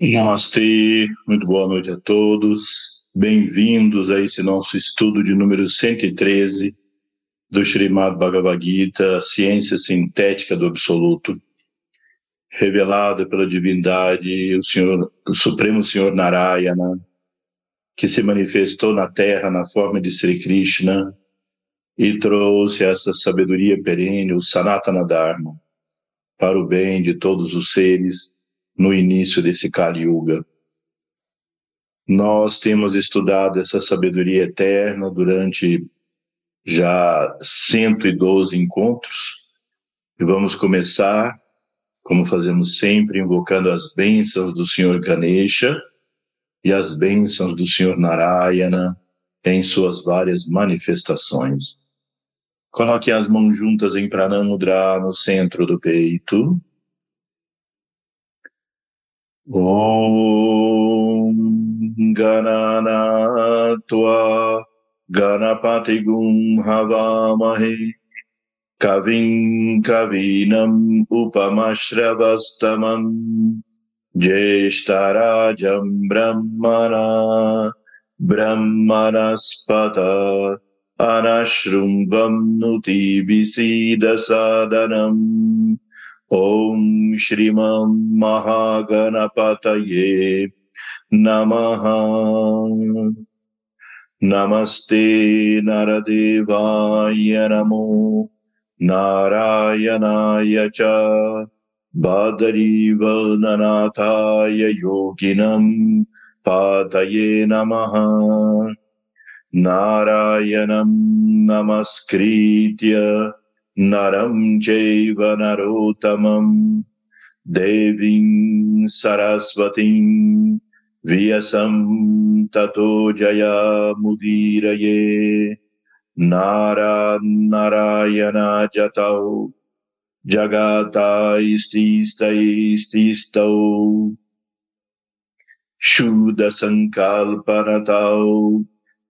Namastê, muito boa noite a todos. Bem-vindos a esse nosso estudo de número 113 do Srimad Bhagavad Gita, Ciência Sintética do Absoluto, revelada pela divindade, o, Senhor, o Supremo Senhor Narayana, que se manifestou na Terra na forma de Sri Krishna e trouxe essa sabedoria perene, o Sanatana Dharma, para o bem de todos os seres no início desse Kali Yuga. Nós temos estudado essa sabedoria eterna durante já 112 encontros e vamos começar, como fazemos sempre, invocando as bênçãos do Senhor Ganesha e as bênçãos do Senhor Narayana em suas várias manifestações. Coloque as mãos juntas em Pranamudra no centro do peito. ॐ गणनात्वा गणपतिगुं हवामहे कविं कवीनम् उपमश्रवस्तमम् ज्येष्ठराजम् ब्रह्मणा ब्रह्मणस्पत ब्रह्मनस्पत अनशृम्बन्नुति विसीदसादनम् ॐ श्रीमं महागणपतये नमः। नमस्ते नरदेवाय नमो। नारायणाय च बादरीवननाथाय योगिनं पातये नमः। नारायणं नमस्कृत्य नरं चैव नरोत्तमम् देवीं सरस्वतीं वियसं ततो जयामुदीरये। नारान्नारायणाजतौ जगातायिस्तिस्तैस्तिस्तौ शूदसङ्कल्पनतौ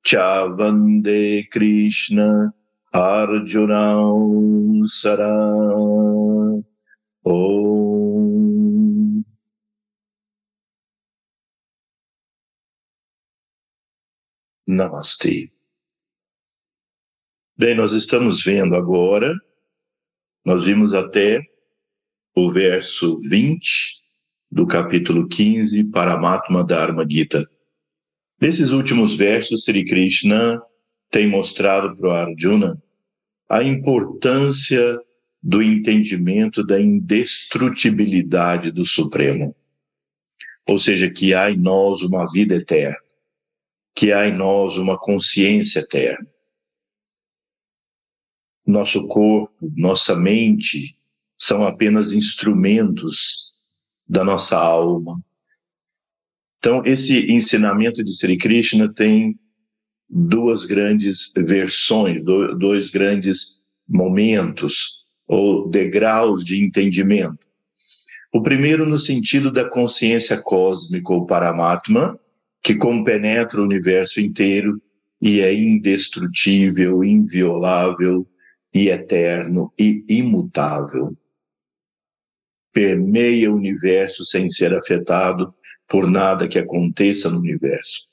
च वंदे Krishna. Istista Ististau Shuddha Sankalpanatau Chavande Krishna Arjuna Sara Om Namastê. Bem, nós estamos vendo agora, nós vimos até o verso 20 do capítulo 15, Paramatma Dharma Gita. Nesses últimos versos, Sri Krishna tem mostrado para o Arjuna a importância do entendimento da indestrutibilidade do Supremo. Ou seja, que há em nós uma vida eterna, que há em nós uma consciência eterna. Nosso corpo, nossa mente são apenas instrumentos da nossa alma. Então, esse ensinamento de Sri Krishna tem duas grandes versões, dois grandes momentos ou degraus de entendimento. O primeiro no sentido da consciência cósmica ou Paramatma, que compenetra o universo inteiro e é indestrutível, inviolável e eterno e imutável. Permeia o universo sem ser afetado por nada que aconteça no universo.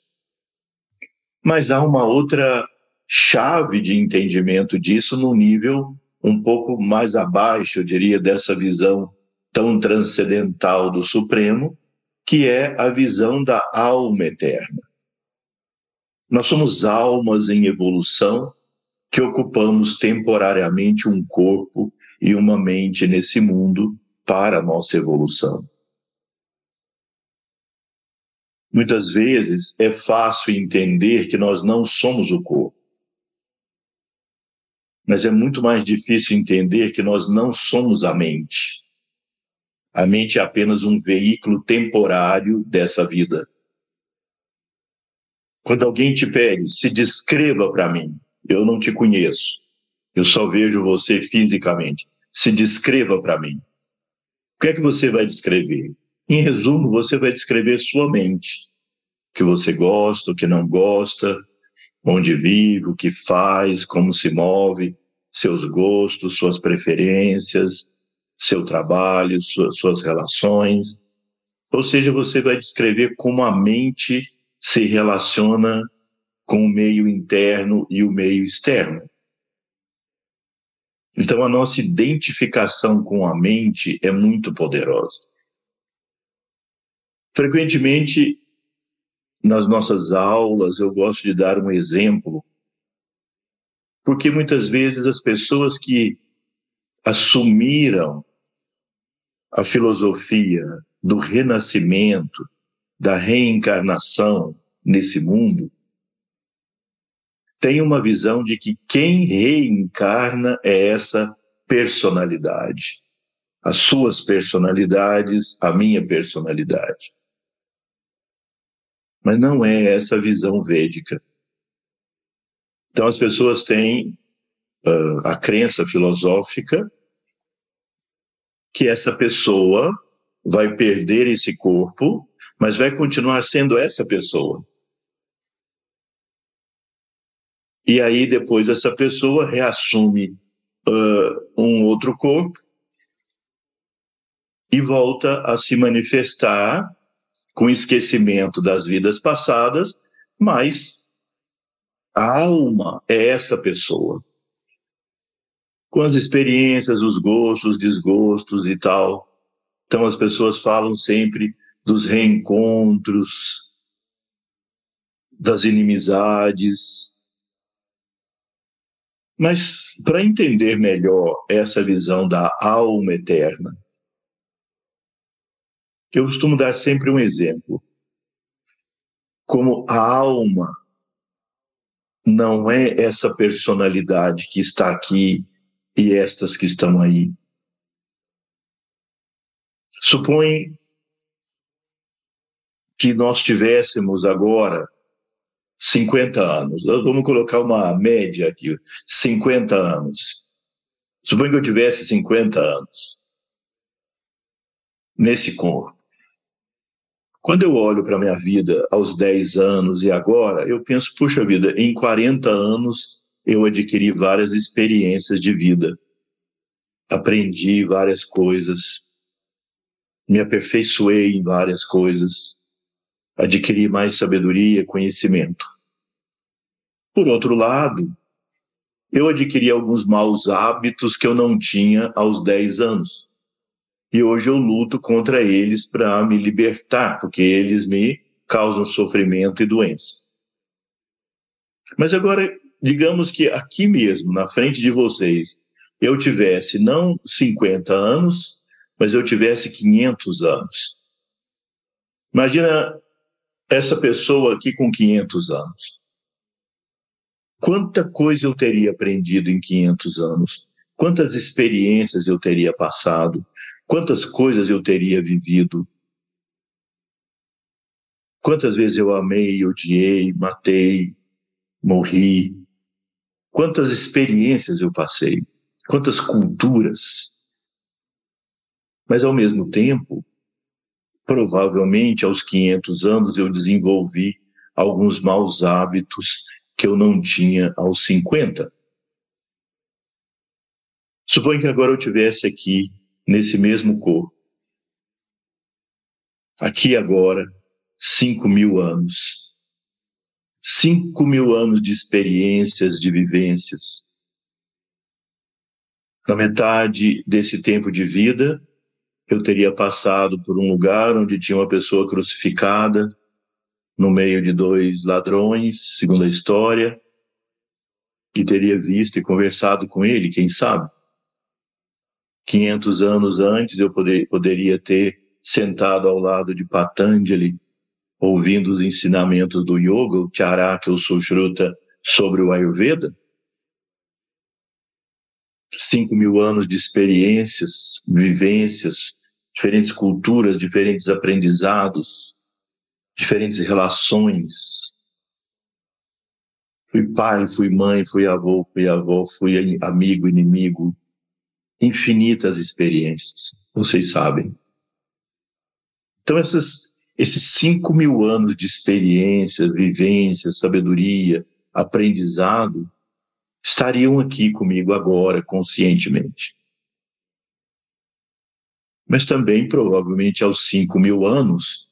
Mas há uma outra chave de entendimento disso num nível um pouco mais abaixo, eu diria, dessa visão tão transcendental do Supremo, que é a visão da alma eterna. Nós somos almas em evolução que ocupamos temporariamente um corpo e uma mente nesse mundo para a nossa evolução. Muitas vezes é fácil entender que nós não somos o corpo. Mas é muito mais difícil entender que nós não somos a mente. A mente é apenas um veículo temporário dessa vida. Quando alguém te pede, se descreva para mim. Eu não te conheço. Eu só vejo você fisicamente. Se descreva para mim. O que é que você vai descrever? Em resumo, você vai descrever sua mente. O que você gosta, o que não gosta, onde vive, o que faz, como se move, seus gostos, suas preferências, seu trabalho, suas, suas relações. Ou seja, você vai descrever como a mente se relaciona com o meio interno e o meio externo. Então, a nossa identificação com a mente é muito poderosa. Frequentemente, nas nossas aulas, eu gosto de dar um exemplo, porque muitas vezes as pessoas que assumiram a filosofia do renascimento, da reencarnação nesse mundo, têm uma visão de que quem reencarna é essa personalidade. As suas personalidades, a minha personalidade. Mas não é essa visão védica. Então as pessoas têm uh, a crença filosófica que essa pessoa vai perder esse corpo, mas vai continuar sendo essa pessoa. E aí depois essa pessoa reassume uh, um outro corpo e volta a se manifestar com esquecimento das vidas passadas, mas a alma é essa pessoa. Com as experiências, os gostos, desgostos e tal. Então as pessoas falam sempre dos reencontros, das inimizades. Mas para entender melhor essa visão da alma eterna, eu costumo dar sempre um exemplo. Como a alma não é essa personalidade que está aqui e estas que estão aí. Supõe que nós tivéssemos agora 50 anos. Vamos colocar uma média aqui, 50 anos. Suponha que eu tivesse 50 anos nesse corpo. Quando eu olho para a minha vida aos 10 anos e agora, eu penso, puxa vida, em 40 anos eu adquiri várias experiências de vida. Aprendi várias coisas, me aperfeiçoei em várias coisas, adquiri mais sabedoria, conhecimento. Por outro lado, eu adquiri alguns maus hábitos que eu não tinha aos 10 anos e hoje eu luto contra eles para me libertar, porque eles me causam sofrimento e doença. Mas agora, digamos que aqui mesmo, na frente de vocês, eu tivesse não 50 anos, mas eu tivesse 500 anos. Imagina essa pessoa aqui com 500 anos. Quanta coisa eu teria aprendido em 500 anos? Quantas experiências eu teria passado? Quantas coisas eu teria vivido? Quantas vezes eu amei, odiei, matei, morri? Quantas experiências eu passei? Quantas culturas? Mas, ao mesmo tempo, provavelmente aos 500 anos eu desenvolvi alguns maus hábitos que eu não tinha aos 50. Suponho que agora eu tivesse aqui nesse mesmo corpo. Aqui agora, cinco mil anos. Cinco mil anos de experiências, de vivências. Na metade desse tempo de vida, eu teria passado por um lugar onde tinha uma pessoa crucificada, no meio de dois ladrões, segundo a história, e teria visto e conversado com ele, quem sabe? 500 anos antes eu poder, poderia ter sentado ao lado de Patanjali, ouvindo os ensinamentos do yoga, o Charaka, o Sushruta, sobre o Ayurveda. Cinco mil anos de experiências, vivências, diferentes culturas, diferentes aprendizados, diferentes relações. Fui pai, fui mãe, fui avô, fui avó, fui amigo, inimigo, infinitas experiências, vocês sabem. Então, essas, esses cinco mil anos de experiência, vivência, sabedoria, aprendizado, estariam aqui comigo agora, conscientemente. mas também, provavelmente, aos 5 mil anos,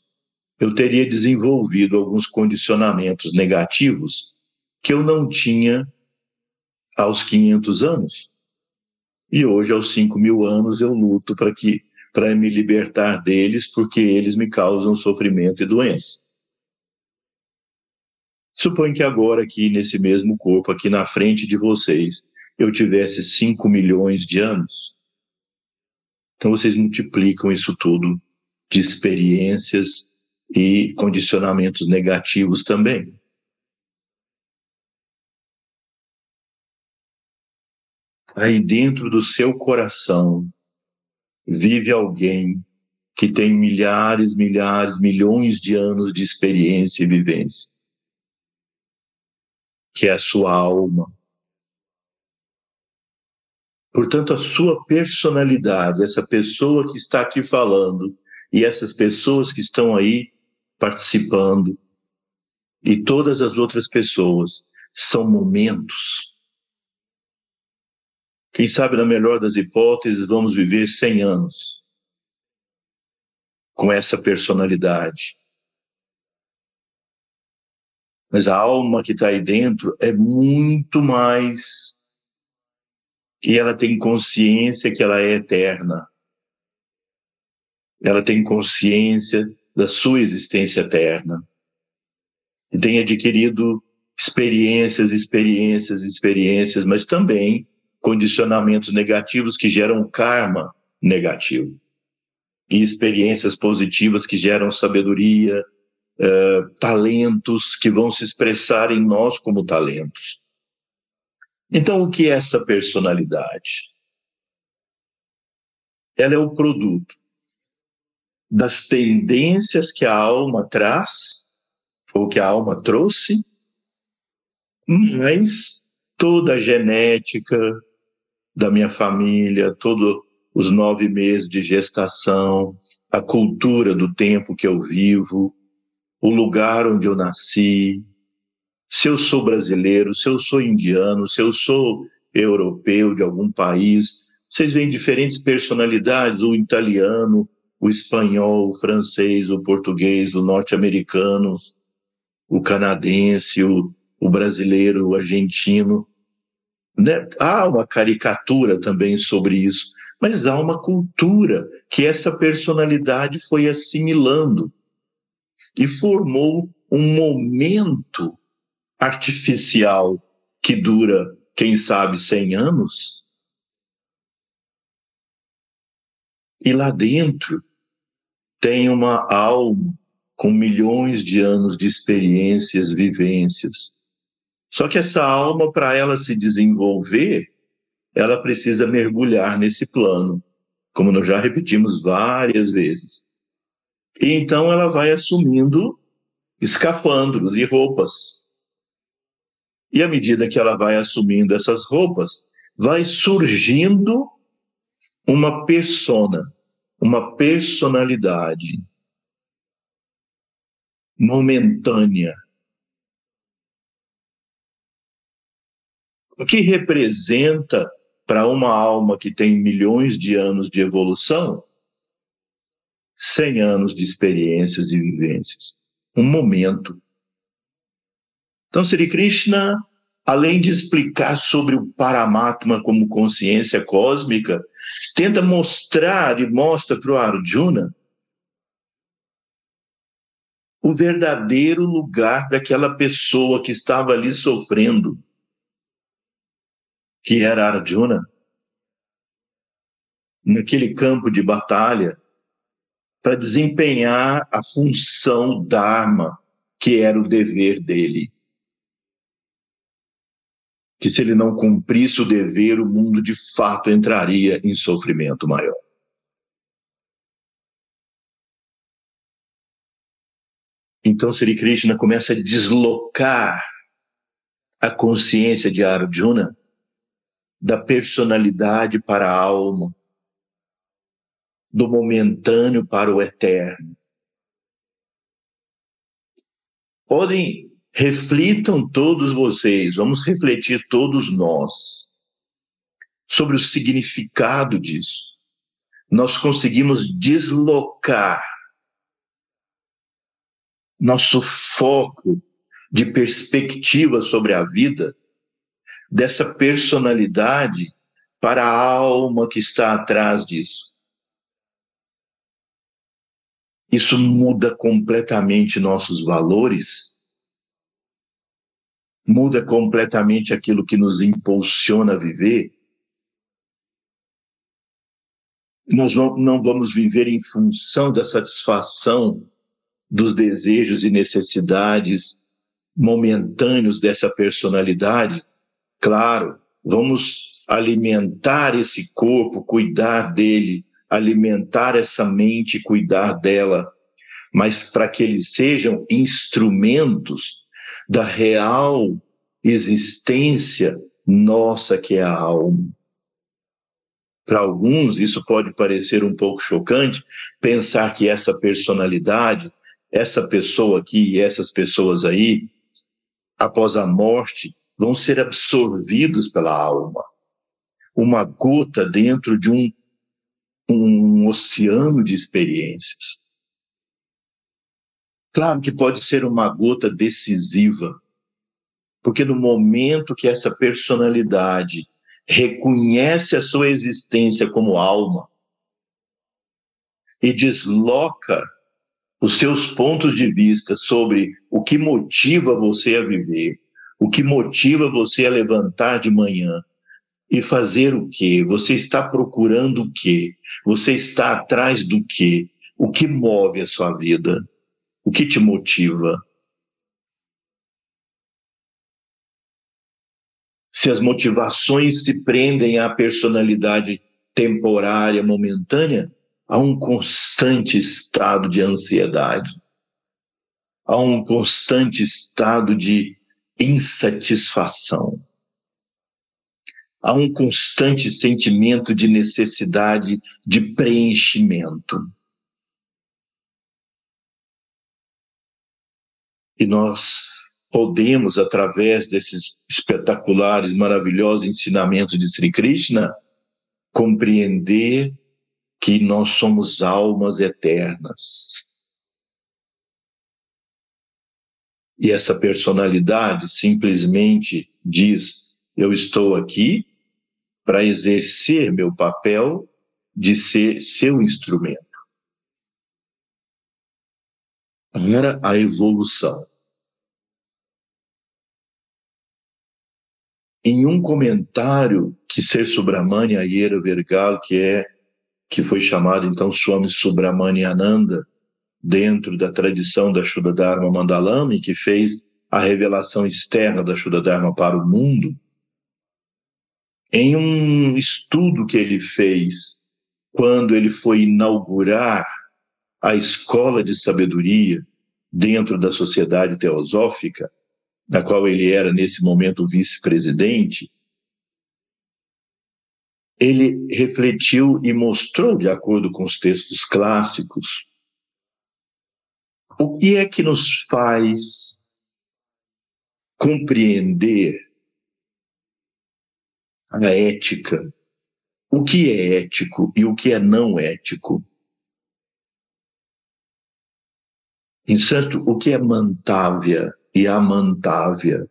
eu teria desenvolvido alguns condicionamentos negativos que eu não tinha aos 500 anos. E hoje, aos 5 mil anos, eu luto para que para me libertar deles, porque eles me causam sofrimento e doença. Suponho que agora, aqui nesse mesmo corpo, aqui na frente de vocês, eu tivesse 5 milhões de anos. Então, vocês multiplicam isso tudo de experiências e condicionamentos negativos também. Aí dentro do seu coração vive alguém que tem milhares, milhares, milhões de anos de experiência e vivência, que é a sua alma. Portanto, a sua personalidade, essa pessoa que está aqui falando e essas pessoas que estão aí participando e todas as outras pessoas são momentos. Quem sabe, na melhor das hipóteses, vamos viver 100 anos com essa personalidade. Mas a alma que está aí dentro é muito mais. E ela tem consciência que ela é eterna. Ela tem consciência da sua existência eterna. E tem adquirido experiências, experiências, experiências, mas também condicionamentos negativos que geram karma negativo. E experiências positivas que geram sabedoria, uh, talentos que vão se expressar em nós como talentos. Então, o que é essa personalidade? Ela é o produto das tendências que a alma traz, ou que a alma trouxe, mas toda a genética da minha família, todos os nove meses de gestação, a cultura do tempo que eu vivo, o lugar onde eu nasci, se eu sou brasileiro, se eu sou indiano, se eu sou europeu de algum país, vocês veem diferentes personalidades, o italiano, o espanhol, o francês, o português, o norte-americano, o canadense, o, o brasileiro, o argentino. Né? Há uma caricatura também sobre isso, mas há uma cultura que essa personalidade foi assimilando e formou um momento artificial que dura, quem sabe, 100 anos. E lá dentro tem uma alma com milhões de anos de experiências, vivências. Só que essa alma, para ela se desenvolver, ela precisa mergulhar nesse plano, como nós já repetimos várias vezes. E então ela vai assumindo escafandros e roupas. E à medida que ela vai assumindo essas roupas, vai surgindo uma persona uma personalidade momentânea. O que representa para uma alma que tem milhões de anos de evolução? 100 anos de experiências e vivências. Um momento. Então, Sri Krishna, além de explicar sobre o Paramatma como consciência cósmica, tenta mostrar e mostra para o Arjuna o verdadeiro lugar daquela pessoa que estava ali sofrendo, que era Arjuna, naquele campo de batalha, para desempenhar a função Dharma, que era o dever dele que se ele não cumprisse o dever, o mundo de fato entraria em sofrimento maior. Então Sri Krishna começa a deslocar a consciência de Arjuna da personalidade para a alma, do momentâneo para o eterno. Podem Reflitam todos vocês, vamos refletir todos nós sobre o significado disso. nós conseguimos deslocar nosso foco de perspectiva sobre a vida dessa personalidade para a alma que está atrás disso. Isso muda completamente nossos valores, muda completamente aquilo que nos impulsiona a viver. Nós não vamos viver em função da satisfação dos desejos e necessidades momentâneos dessa personalidade. Claro, vamos alimentar esse corpo, cuidar dele, alimentar essa mente, cuidar dela, mas para que eles sejam instrumentos da real existência nossa que é a alma. Para alguns, isso pode parecer um pouco chocante, pensar que essa personalidade, essa pessoa aqui e essas pessoas aí, após a morte, vão ser absorvidos pela alma. Uma gota dentro de um um oceano de experiências. Claro que pode ser uma gota decisiva, porque no momento que essa personalidade reconhece a sua existência como alma e desloca os seus pontos de vista sobre o que motiva você a viver, o que motiva você a levantar de manhã, e fazer o quê? Você está procurando o quê? Você está atrás do quê? O que move a sua vida? O que te motiva? Se as motivações se prendem à personalidade temporária, momentânea, há um constante estado de ansiedade, há um constante estado de insatisfação há um constante sentimento de necessidade de preenchimento. E nós podemos, através desses espetaculares, maravilhosos ensinamentos de Sri Krishna, compreender que nós somos almas eternas. E essa personalidade simplesmente diz: Eu estou aqui para exercer meu papel de ser seu instrumento. Era a evolução. Em um comentário que Ser Subramania Ayera Vergal, que é que foi chamado então Swami Subramania Ananda, dentro da tradição da Shuddha Dharma Mandalami, que fez a revelação externa da Shuddha Dharma para o mundo, em um estudo que ele fez quando ele foi inaugurar a escola de sabedoria dentro da sociedade teosófica, da qual ele era nesse momento vice-presidente, ele refletiu e mostrou, de acordo com os textos clássicos, o que é que nos faz compreender a ética. O que é ético e o que é não ético? Em certo, o que é mantávia e amantávia?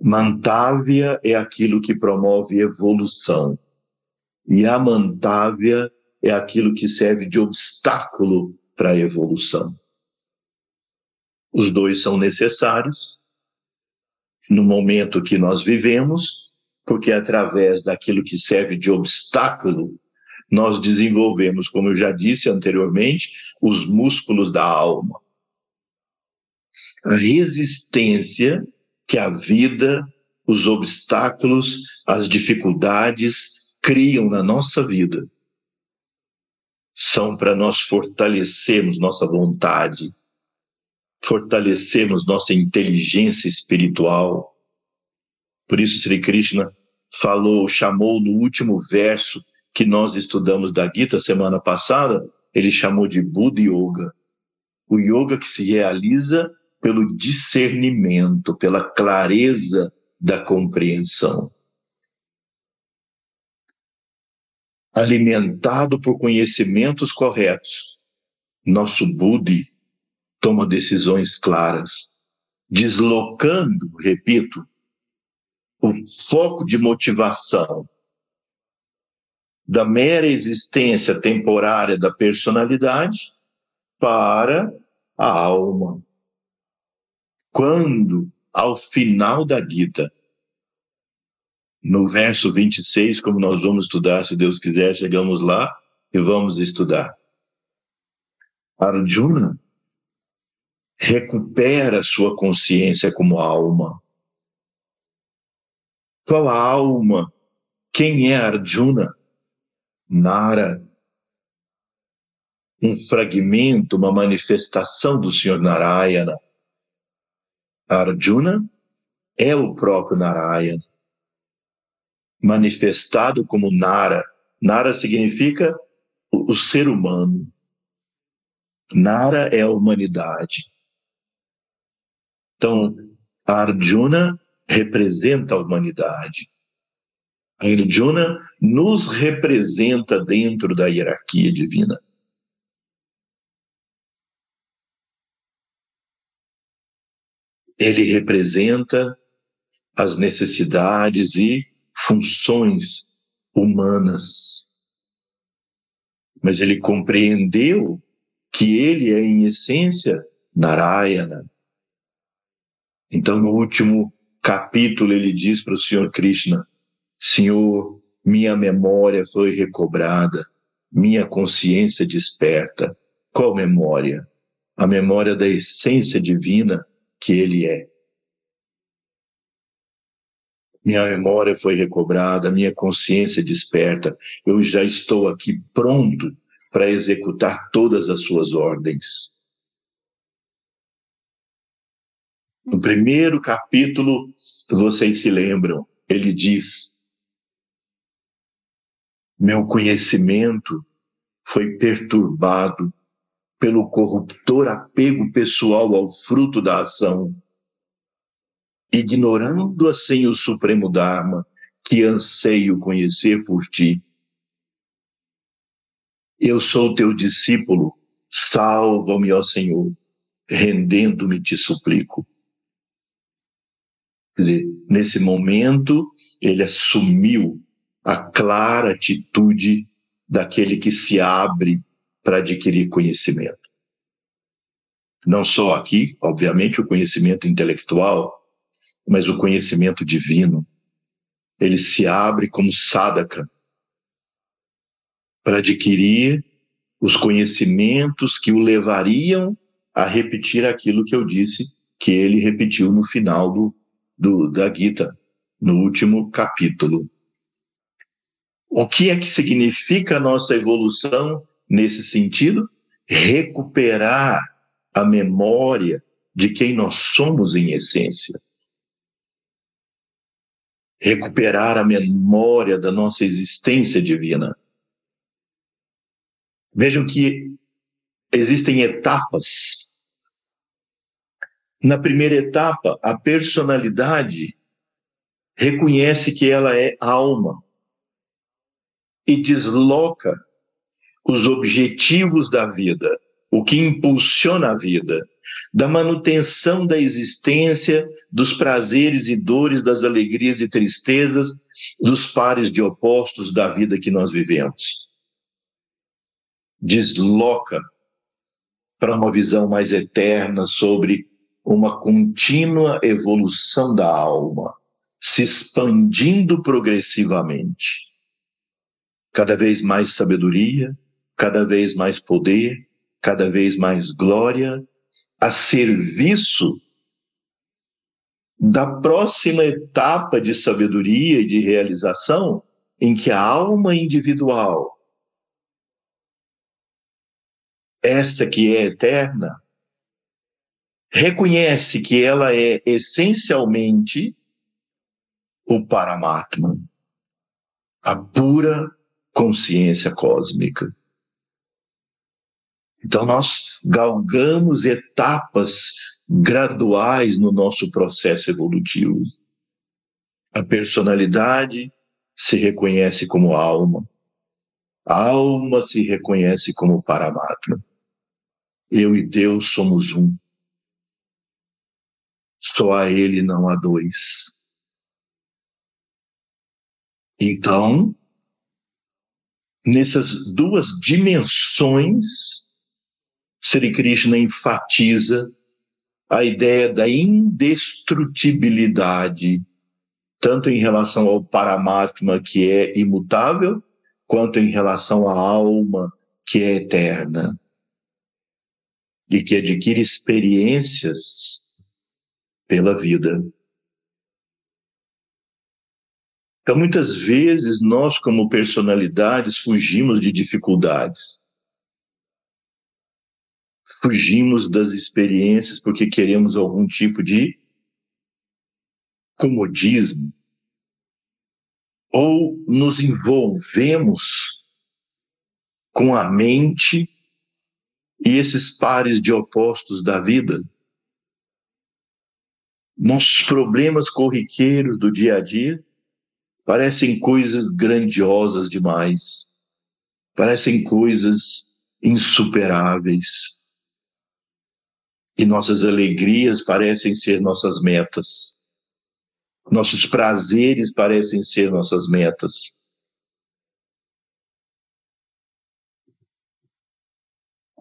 Mantávia é aquilo que promove evolução e amantávia é aquilo que serve de obstáculo para a evolução. Os dois são necessários, no momento que nós vivemos, porque através daquilo que serve de obstáculo, nós desenvolvemos, como eu já disse anteriormente, os músculos da alma. A resistência que a vida, os obstáculos, as dificuldades criam na nossa vida são para nós fortalecermos nossa vontade, fortalecemos nossa inteligência espiritual. Por isso, Sri Krishna falou, chamou no último verso que nós estudamos da Gita semana passada, ele chamou de Buddha Yoga. O yoga que se realiza pelo discernimento, pela clareza da compreensão. Alimentado por conhecimentos corretos, nosso Budi toma decisões claras, deslocando, repito, o foco de motivação da mera existência temporária da personalidade para a alma. Quando, ao final da Gita, no verso 26, como nós vamos estudar, se Deus quiser, chegamos lá e vamos estudar. Arjuna recupera sua consciência como alma. Qual a alma? Quem é Arjuna? Nara. Um fragmento, uma manifestação do Senhor Narayana. Arjuna é o próprio Narayana manifestado como Nara. Nara significa o, o ser humano. Nara é a humanidade. Então, Arjuna representa a humanidade. Arjuna nos representa dentro da hierarquia divina. Ele representa as necessidades e funções humanas. Mas ele compreendeu que ele é, em essência, Narayana. Então, no último capítulo, ele diz para o Senhor Krishna: Senhor, minha memória foi recobrada, minha consciência desperta. Qual memória? A memória da essência divina que ele é minha memória foi recobrada, minha consciência desperta, eu já estou aqui pronto para executar todas as suas ordens. No primeiro capítulo, vocês se lembram, ele diz: Meu conhecimento foi perturbado pelo corruptor apego pessoal ao fruto da ação ignorando assim o Supremo Dharma, que anseio conhecer por ti. Eu sou teu discípulo, salva-me, ó Senhor, rendendo-me te suplico. Quer dizer, nesse momento, ele assumiu a clara atitude daquele que se abre para adquirir conhecimento. Não só aqui, obviamente, o conhecimento intelectual, mas o conhecimento divino, ele se abre como sadaka para adquirir os conhecimentos que o levariam a repetir aquilo que eu disse que ele repetiu no final do, do, da Gita, no último capítulo. O que é que significa a nossa evolução nesse sentido? Recuperar a memória de quem nós somos em essência recuperar a memória da nossa existência divina. Vejam que existem etapas. Na primeira etapa, a personalidade reconhece que ela é alma e desloca os objetivos da vida, o que impulsiona a vida, da manutenção da existência, dos prazeres e dores, das alegrias e tristezas, dos pares de opostos da vida que nós vivemos. Desloca para uma visão mais eterna sobre uma contínua evolução da alma, se expandindo progressivamente. Cada vez mais sabedoria, cada vez mais poder, cada vez mais glória, a serviço da próxima etapa de sabedoria e de realização, em que a alma individual, essa que é eterna, reconhece que ela é essencialmente o Paramatma, a pura consciência cósmica. Então, nós galgamos etapas graduais no nosso processo evolutivo. A personalidade se reconhece como alma. A alma se reconhece como Paramatma. Eu e Deus somos um. Só a Ele não há dois. Então, nessas duas dimensões, Sri Krishna enfatiza a ideia da indestrutibilidade, tanto em relação ao Paramatma, que é imutável, quanto em relação à alma, que é eterna e que adquire experiências pela vida. Então, muitas vezes, nós, como personalidades, fugimos de dificuldades. Fugimos das experiências porque queremos algum tipo de comodismo. Ou nos envolvemos com a mente e esses pares de opostos da vida. Nossos problemas corriqueiros do dia a dia parecem coisas grandiosas demais, parecem coisas insuperáveis. E nossas alegrias parecem ser nossas metas. Nossos prazeres parecem ser nossas metas.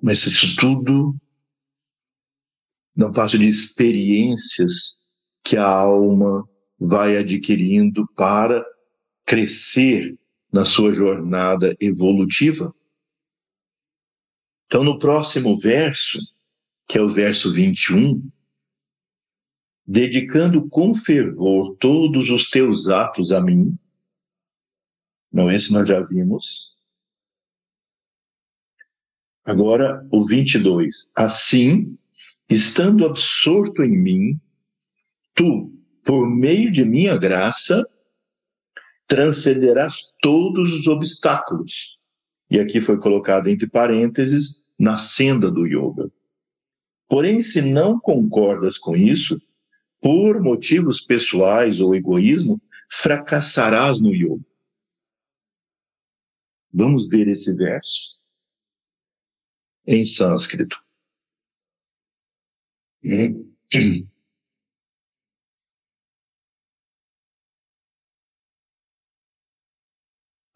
Mas isso tudo não passa de experiências que a alma vai adquirindo para crescer na sua jornada evolutiva. Então, no próximo verso, que é o verso 21, dedicando com fervor todos os teus atos a mim, não, esse nós já vimos. Agora, o 22. Assim, estando absorto em mim, tu, por meio de minha graça, transcenderás todos os obstáculos. E aqui foi colocado entre parênteses, na senda do yoga. Porém, se não concordas com isso, por motivos pessoais ou egoísmo, fracassarás no yoga. Vamos ver esse verso em sânscrito.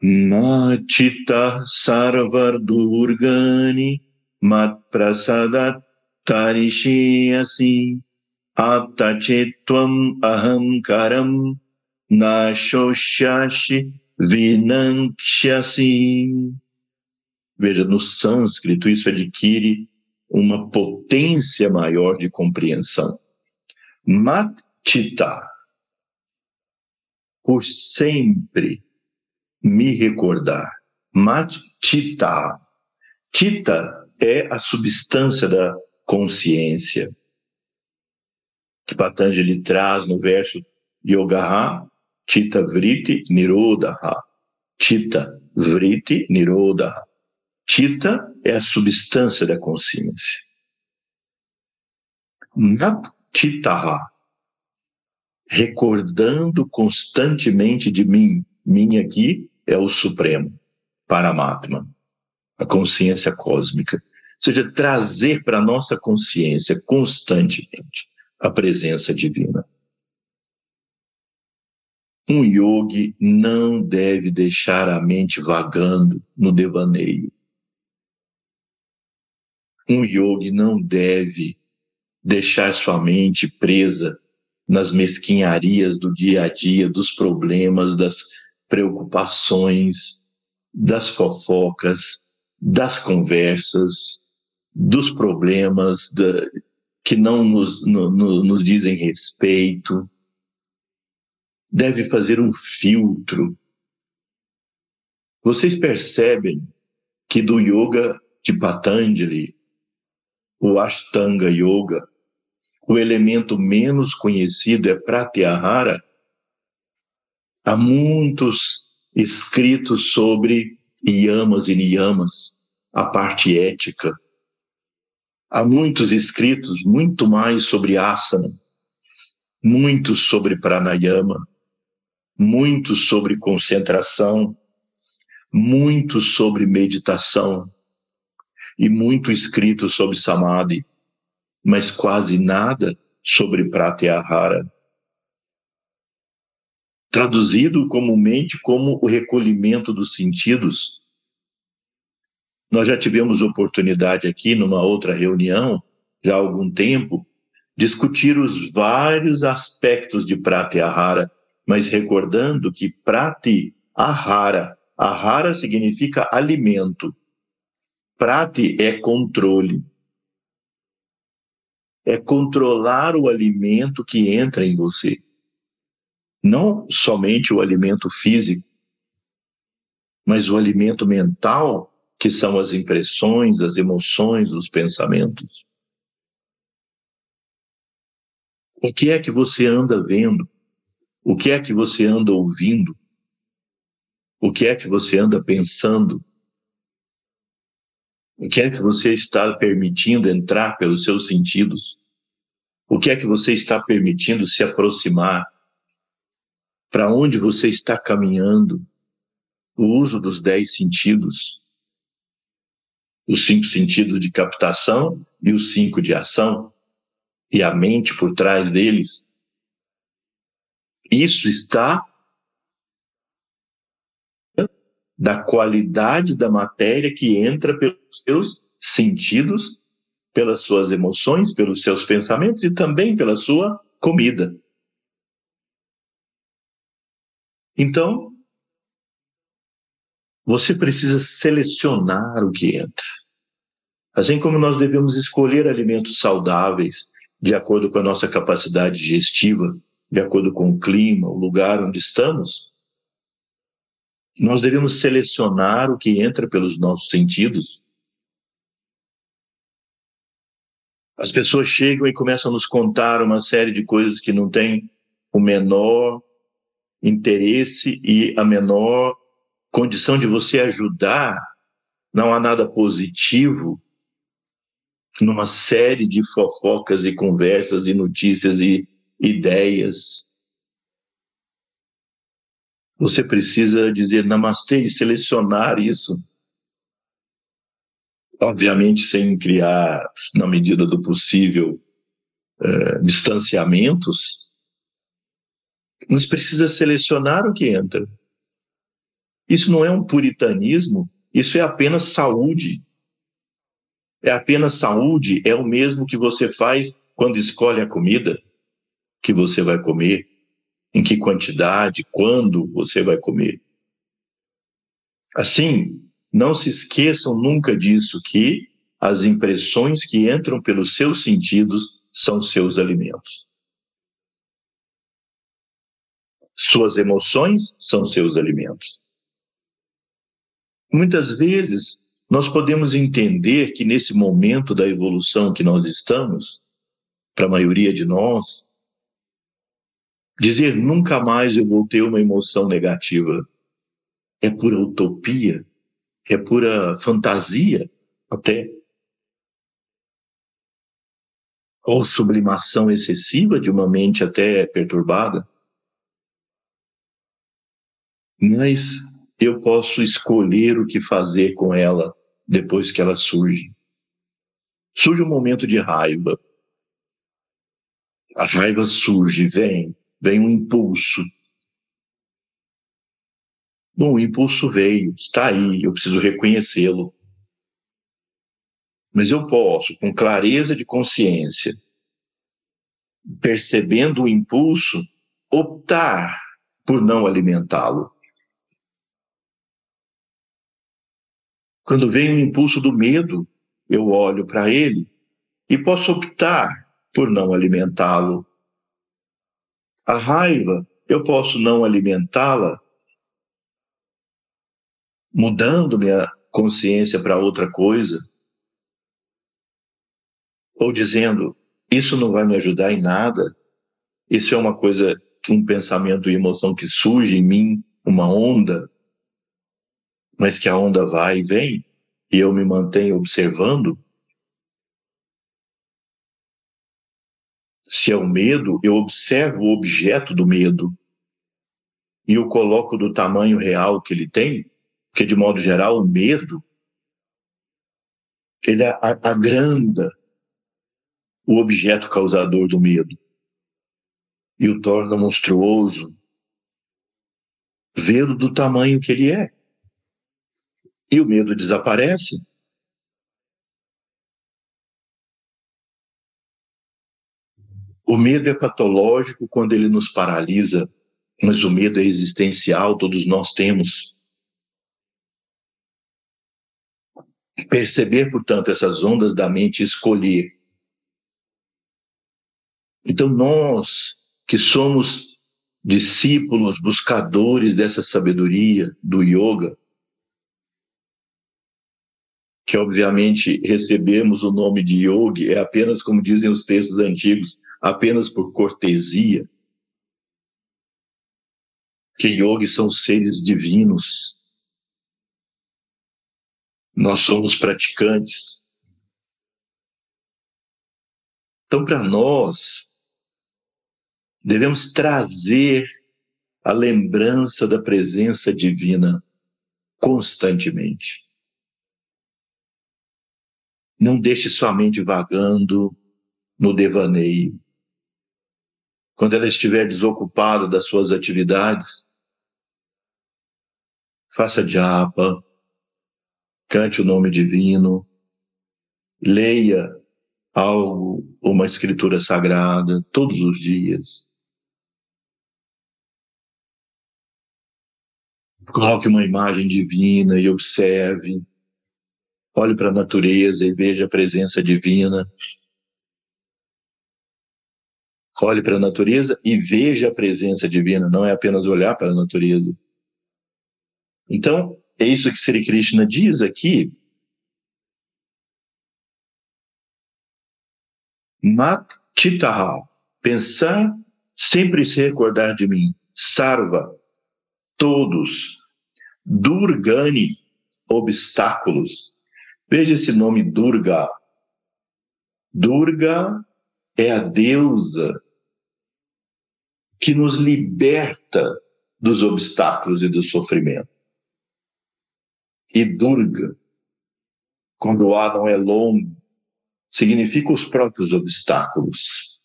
Nachita sarvardurgani mat prasadat tarishiyasi attachetvam ahamkaram nashoshashi vinankshasi. Veja, no sânscrito isso adquire uma potência maior de compreensão. Matita, por sempre me recordar. Matita. Tita é a substância da consciência. Que Patanjali traz no verso Yogaha, Tita Vritti Nirodha. Tita Vritti Nirodha. Tita é a substância da consciência. Natitaha, recordando constantemente de mim, mim aqui é o Supremo, Paramatma, a consciência cósmica. Seja, trazer para a nossa consciência constantemente a presença divina. Um yogi não deve deixar a mente vagando no devaneio. Um yogi não deve deixar sua mente presa nas mesquinharias do dia a dia, dos problemas, das preocupações, das fofocas, das conversas, dos problemas da, que não nos, no, no, nos dizem respeito. Deve fazer um filtro. Vocês percebem que do yoga de Patanjali, o Ashtanga Yoga, o elemento menos conhecido é Pratyahara, Há muitos escritos sobre yamas e niyamas, a parte ética. Há muitos escritos, muito mais sobre asana, muitos sobre pranayama, muitos sobre concentração, muito sobre meditação e muito escrito sobre samadhi, mas quase nada sobre pratyahara. Traduzido comumente como o recolhimento dos sentidos, nós já tivemos oportunidade aqui numa outra reunião, já há algum tempo, discutir os vários aspectos de pratyahara, mas recordando que pratyahara, ahara significa alimento, prati é controle. É controlar o alimento que entra em você. Não somente o alimento físico, mas o alimento mental que são as impressões, as emoções, os pensamentos. O que é que você anda vendo? O que é que você anda ouvindo? O que é que você anda pensando? O que é que você está permitindo entrar pelos seus sentidos? O que é que você está permitindo se aproximar? Para onde você está caminhando? O uso dos dez sentidos os cinco sentidos de captação e os cinco de ação, e a mente por trás deles. Isso está da qualidade da matéria que entra pelos seus sentidos, pelas suas emoções, pelos seus pensamentos e também pela sua comida. Então, você precisa selecionar o que entra. Assim como nós devemos escolher alimentos saudáveis de acordo com a nossa capacidade digestiva, de acordo com o clima, o lugar onde estamos, nós devemos selecionar o que entra pelos nossos sentidos. As pessoas chegam e começam a nos contar uma série de coisas que não têm o menor interesse e a menor condição de você ajudar, não há nada positivo numa série de fofocas e conversas e notícias e ideias. Você precisa dizer namastê e selecionar isso. Obviamente, sem criar, na medida do possível, eh, distanciamentos, mas precisa selecionar o que entra. Isso não é um puritanismo, isso é apenas saúde. É apenas saúde, é o mesmo que você faz quando escolhe a comida que você vai comer, em que quantidade, quando você vai comer. Assim, não se esqueçam nunca disso que as impressões que entram pelos seus sentidos são seus alimentos. Suas emoções são seus alimentos. Muitas vezes, nós podemos entender que nesse momento da evolução que nós estamos, para a maioria de nós, dizer nunca mais eu vou ter uma emoção negativa é pura utopia, é pura fantasia, até. Ou sublimação excessiva de uma mente até perturbada. Mas eu posso escolher o que fazer com ela depois que ela surge. Surge um momento de raiva. A raiva surge, vem, vem um impulso. Bom, o impulso veio, está aí, eu preciso reconhecê-lo. Mas eu posso, com clareza de consciência, percebendo o impulso, optar por não alimentá-lo. Quando vem o impulso do medo, eu olho para ele e posso optar por não alimentá-lo. A raiva, eu posso não alimentá-la, mudando minha consciência para outra coisa, ou dizendo: Isso não vai me ajudar em nada, isso é uma coisa, um pensamento e emoção que surge em mim, uma onda, mas que a onda vai e vem e eu me mantenho observando, se é o medo, eu observo o objeto do medo e o coloco do tamanho real que ele tem Porque, de modo geral, o medo ele agranda o objeto causador do medo e o torna monstruoso, vê-lo do tamanho que ele é. E o medo desaparece. O medo é patológico quando ele nos paralisa, mas o medo é existencial, todos nós temos. Perceber, portanto, essas ondas da mente escolher. Então, nós que somos discípulos, buscadores dessa sabedoria do yoga, que obviamente recebemos o nome de yogi, é apenas, como dizem os textos antigos, apenas por cortesia. Que yogis são seres divinos. Nós somos praticantes. Então, para nós, devemos trazer a lembrança da presença divina constantemente. Não deixe sua mente vagando no devaneio. Quando ela estiver desocupada das suas atividades, faça japa, cante o nome divino, leia algo, uma escritura sagrada, todos os dias. Coloque uma imagem divina e observe. Olhe para a natureza e veja a presença divina. Olhe para a natureza e veja a presença divina, não é apenas olhar para a natureza. Então, é isso que Sri Krishna diz aqui. Mat chitaha, pensar, sempre se recordar de mim. Sarva, todos. Durgani, obstáculos. Veja esse nome Durga. Durga é a deusa que nos liberta dos obstáculos e do sofrimento. E Durga, quando o A não é longo, significa os próprios obstáculos.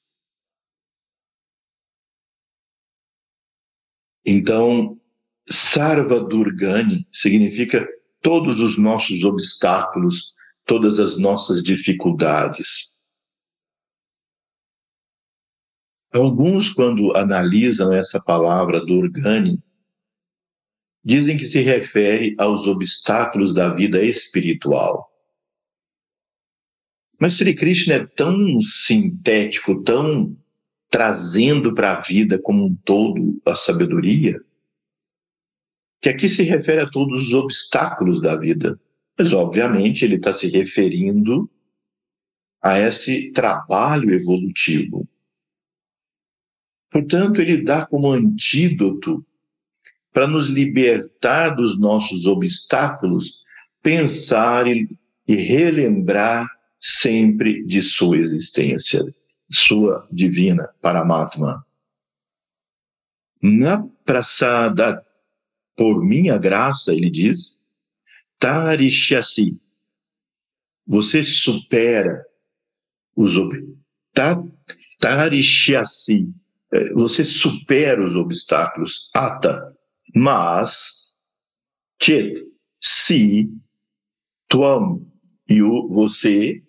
Então, Sarva Durgani significa todos os nossos obstáculos, todas as nossas dificuldades. Alguns, quando analisam essa palavra Durgani, dizem que se refere aos obstáculos da vida espiritual. Mas Sri Krishna é tão sintético, tão trazendo para a vida como um todo a sabedoria, que aqui se refere a todos os obstáculos da vida. Mas, obviamente, ele está se referindo a esse trabalho evolutivo. Portanto, ele dá como antídoto para nos libertar dos nossos obstáculos, pensar e, e relembrar sempre de sua existência, sua divina Paramatma. Na prasada por minha graça, ele diz, Tarishyasi, você supera os Tarishyasi, é, você supera os obstáculos, ata, mas, chet, se, tuam, e você,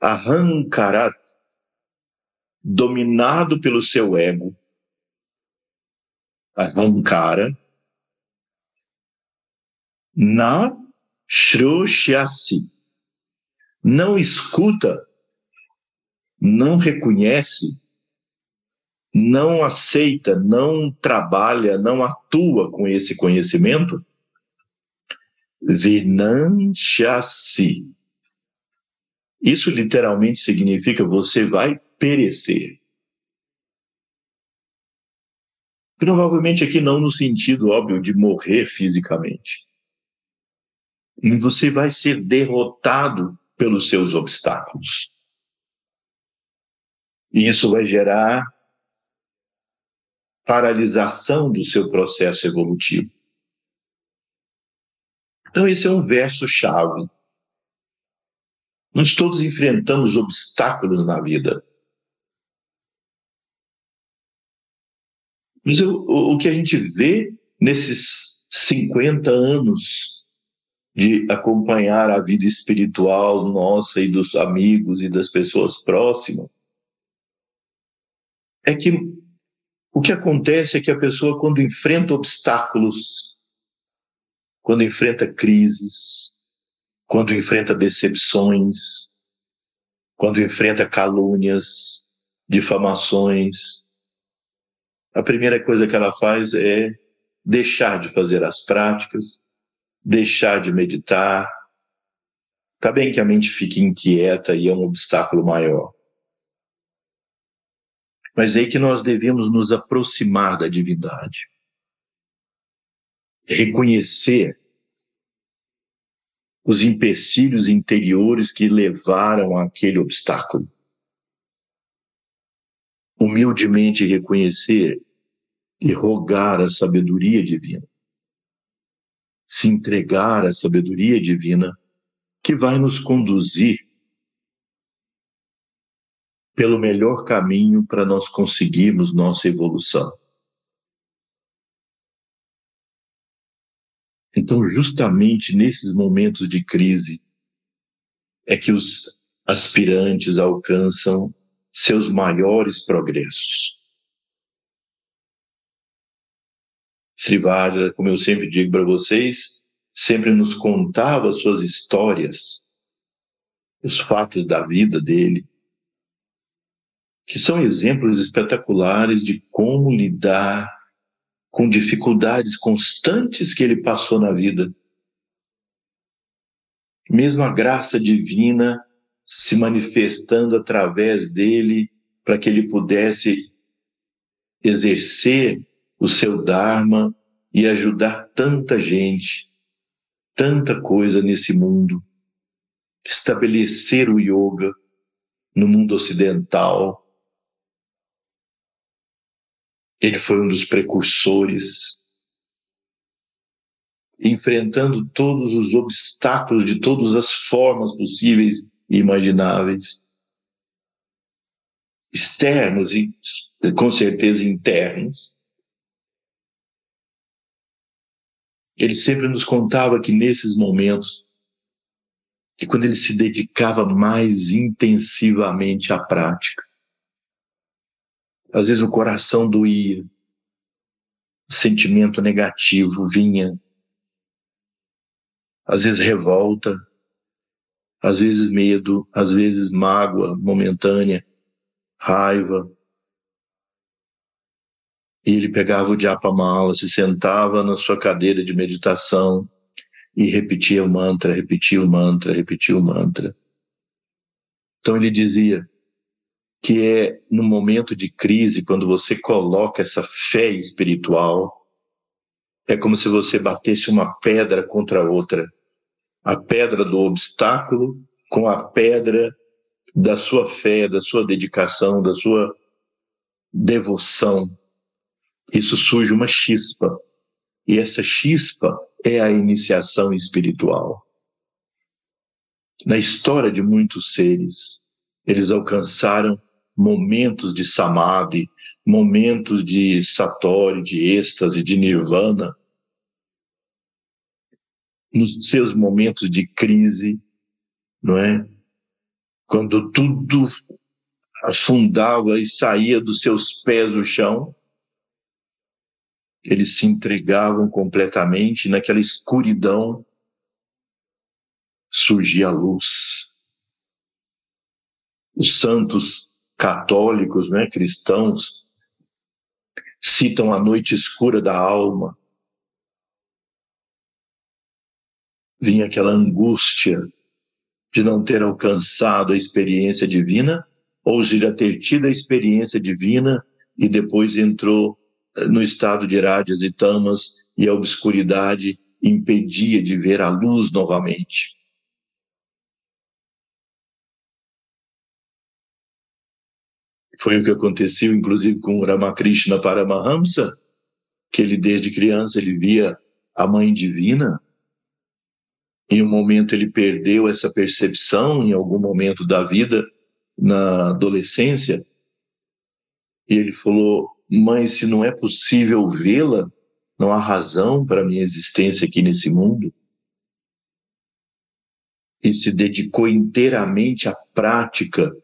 arrancará, dominado pelo seu ego, arrancara, na Shroshyasi. Não escuta, não reconhece, não aceita, não trabalha, não atua com esse conhecimento, Vinanshasi. Isso literalmente significa você vai perecer. Provavelmente aqui não no sentido óbvio de morrer fisicamente, e você vai ser derrotado pelos seus obstáculos. E isso vai gerar paralisação do seu processo evolutivo. Então, esse é um verso-chave. Nós todos enfrentamos obstáculos na vida. Mas o, o que a gente vê nesses 50 anos de acompanhar a vida espiritual nossa e dos amigos e das pessoas próximas, é que o que acontece é que a pessoa, quando enfrenta obstáculos, quando enfrenta crises, quando enfrenta decepções, quando enfrenta calúnias, difamações, a primeira coisa que ela faz é deixar de fazer as práticas, deixar de meditar. Tá bem que a mente fique inquieta e é um obstáculo maior. Mas é aí que nós devemos nos aproximar da divindade. Reconhecer os empecilhos interiores que levaram àquele obstáculo. Humildemente reconhecer e rogar a sabedoria divina. Se entregar à sabedoria divina que vai nos conduzir pelo melhor caminho para nós conseguirmos nossa evolução. Então, justamente nesses momentos de crise é que os aspirantes alcançam seus maiores progressos. Srivaja, como eu sempre digo para vocês, sempre nos contava suas histórias, os fatos da vida dele, que são exemplos espetaculares de como lidar com dificuldades constantes que ele passou na vida. Mesmo a graça divina se manifestando através dele para que ele pudesse exercer o seu Dharma e ajudar tanta gente, tanta coisa nesse mundo. Estabelecer o yoga no mundo ocidental. Ele foi um dos precursores, enfrentando todos os obstáculos de todas as formas possíveis e imagináveis, externos e com certeza internos Ele sempre nos contava que nesses momentos, que quando ele se dedicava mais intensivamente à prática, às vezes o coração doía, o sentimento negativo vinha, às vezes revolta, às vezes medo, às vezes mágoa momentânea, raiva, e ele pegava o Japamala, se sentava na sua cadeira de meditação e repetia o mantra, repetia o mantra, repetia o mantra. Então ele dizia que é no momento de crise, quando você coloca essa fé espiritual, é como se você batesse uma pedra contra outra. A pedra do obstáculo com a pedra da sua fé, da sua dedicação, da sua devoção isso surge uma chispa. E essa chispa é a iniciação espiritual. Na história de muitos seres, eles alcançaram momentos de samadhi, momentos de satori, de êxtase, de nirvana. Nos seus momentos de crise, não é? Quando tudo afundava e saía dos seus pés o chão, eles se entregavam completamente naquela escuridão surgia a luz. Os santos católicos, né, cristãos, citam a noite escura da alma. Vinha aquela angústia de não ter alcançado a experiência divina, ou de já ter tido a experiência divina e depois entrou no estado de rádios e tamas e a obscuridade impedia de ver a luz novamente. Foi o que aconteceu, inclusive, com Ramakrishna Paramahamsa, que ele, desde criança, ele via a Mãe Divina em um momento ele perdeu essa percepção, em algum momento da vida, na adolescência, e ele falou: Mãe, se não é possível vê-la, não há razão para a minha existência aqui nesse mundo. E se dedicou inteiramente à prática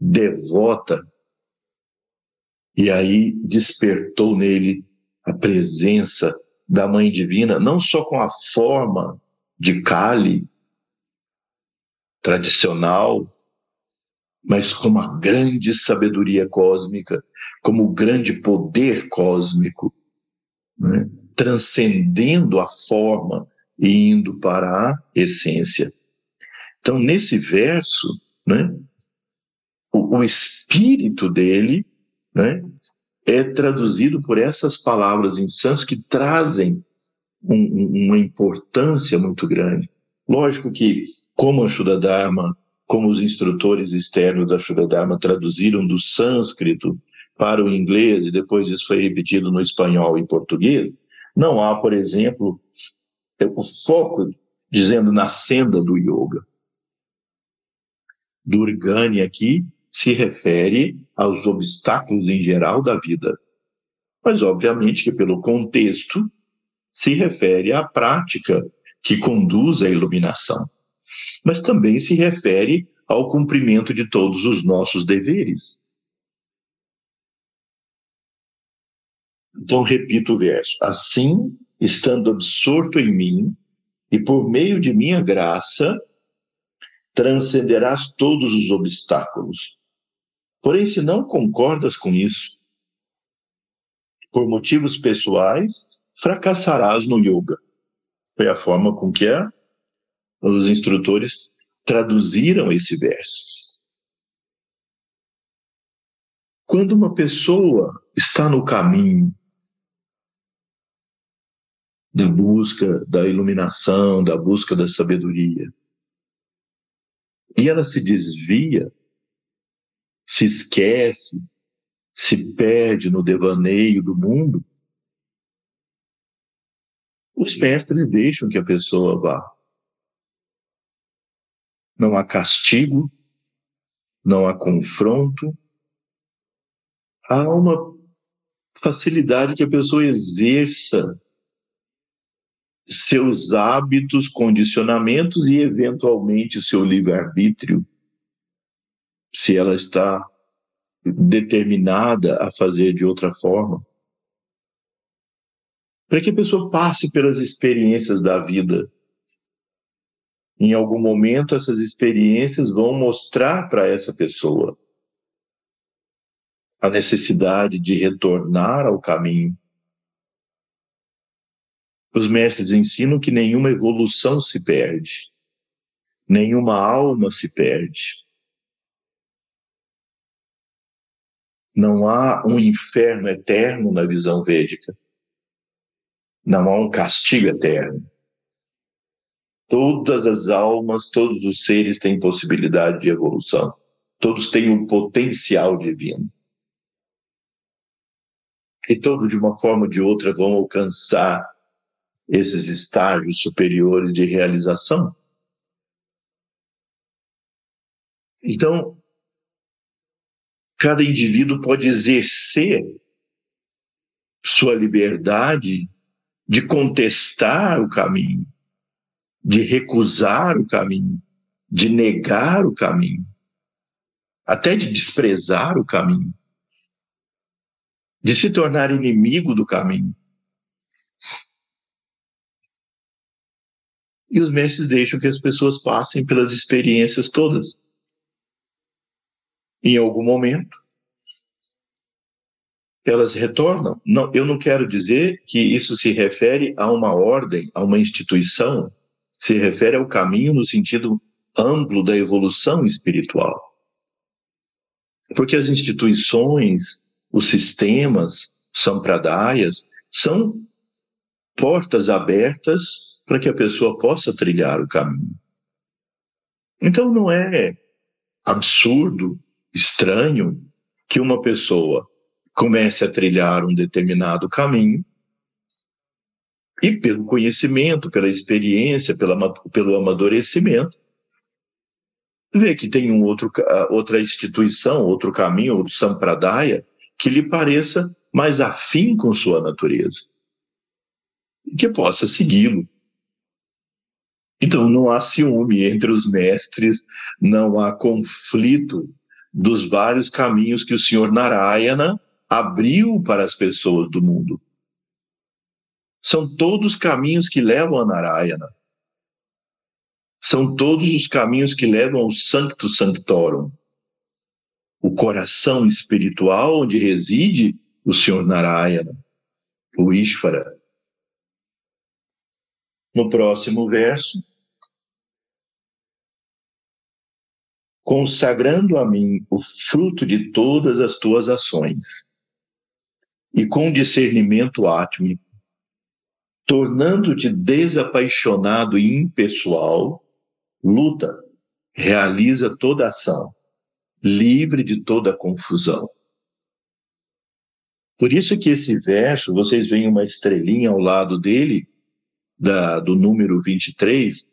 devota. E aí despertou nele a presença da Mãe Divina, não só com a forma de Kali tradicional, mas como a grande sabedoria cósmica, como o grande poder cósmico, né? transcendendo a forma e indo para a essência. Então, nesse verso, né, o, o espírito dele né, é traduzido por essas palavras em sânscrito que trazem um, uma importância muito grande. Lógico que, como a Shuddha Dharma, como os instrutores externos da Shuddha Dharma traduziram do sânscrito para o inglês e depois isso foi repetido no espanhol e português, não há, por exemplo, o foco dizendo na senda do yoga. Durgani aqui se refere aos obstáculos em geral da vida. Mas, obviamente, que pelo contexto, se refere à prática que conduz à iluminação, mas também se refere ao cumprimento de todos os nossos deveres. Então, repito o verso: Assim, estando absorto em mim, e por meio de minha graça, transcenderás todos os obstáculos. Porém, se não concordas com isso, por motivos pessoais, fracassarás no yoga. Foi a forma com que a, os instrutores traduziram esse verso. Quando uma pessoa está no caminho da busca da iluminação, da busca da sabedoria, e ela se desvia, se esquece, se perde no devaneio do mundo, os mestres deixam que a pessoa vá. Não há castigo, não há confronto, há uma facilidade que a pessoa exerça seus hábitos, condicionamentos e, eventualmente, seu livre-arbítrio, se ela está determinada a fazer de outra forma para que a pessoa passe pelas experiências da vida. Em algum momento, essas experiências vão mostrar para essa pessoa a necessidade de retornar ao caminho. Os mestres ensinam que nenhuma evolução se perde, nenhuma alma se perde. Não há um inferno eterno na visão védica. Não há um castigo eterno. Todas as almas, todos os seres têm possibilidade de evolução. Todos têm um potencial divino. E todos, de uma forma ou de outra, vão alcançar esses estágios superiores de realização. Então, cada indivíduo pode exercer sua liberdade de contestar o caminho, de recusar o caminho, de negar o caminho, até de desprezar o caminho, de se tornar inimigo do caminho. E os mestres deixam que as pessoas passem pelas experiências todas. Em algum momento, elas retornam. Não, eu não quero dizer que isso se refere a uma ordem, a uma instituição, se refere ao caminho no sentido amplo da evolução espiritual. Porque as instituições, os sistemas, sampradayas, são portas abertas para que a pessoa possa trilhar o caminho. Então não é absurdo, estranho, que uma pessoa comece a trilhar um determinado caminho E pelo conhecimento, pela experiência, pela, pelo amadurecimento, vê que tem um outro, outra instituição, outro caminho, outro sampradaya, que lhe pareça mais afim com sua natureza. E que possa segui-lo. Então não há ciúme entre os mestres, não há conflito dos vários caminhos que o Senhor Narayana abriu para as pessoas do mundo. São todos caminhos que levam a Narayana. São todos os caminhos que levam ao Sancto Sanctorum, o coração espiritual onde reside o Senhor Narayana, o Ishvara. No próximo verso, consagrando a mim o fruto de todas as tuas ações, e com discernimento átmico, tornando-te desapaixonado e impessoal, luta, realiza toda ação, livre de toda confusão. Por isso que esse verso, vocês veem uma estrelinha ao lado dele, da, do número 23,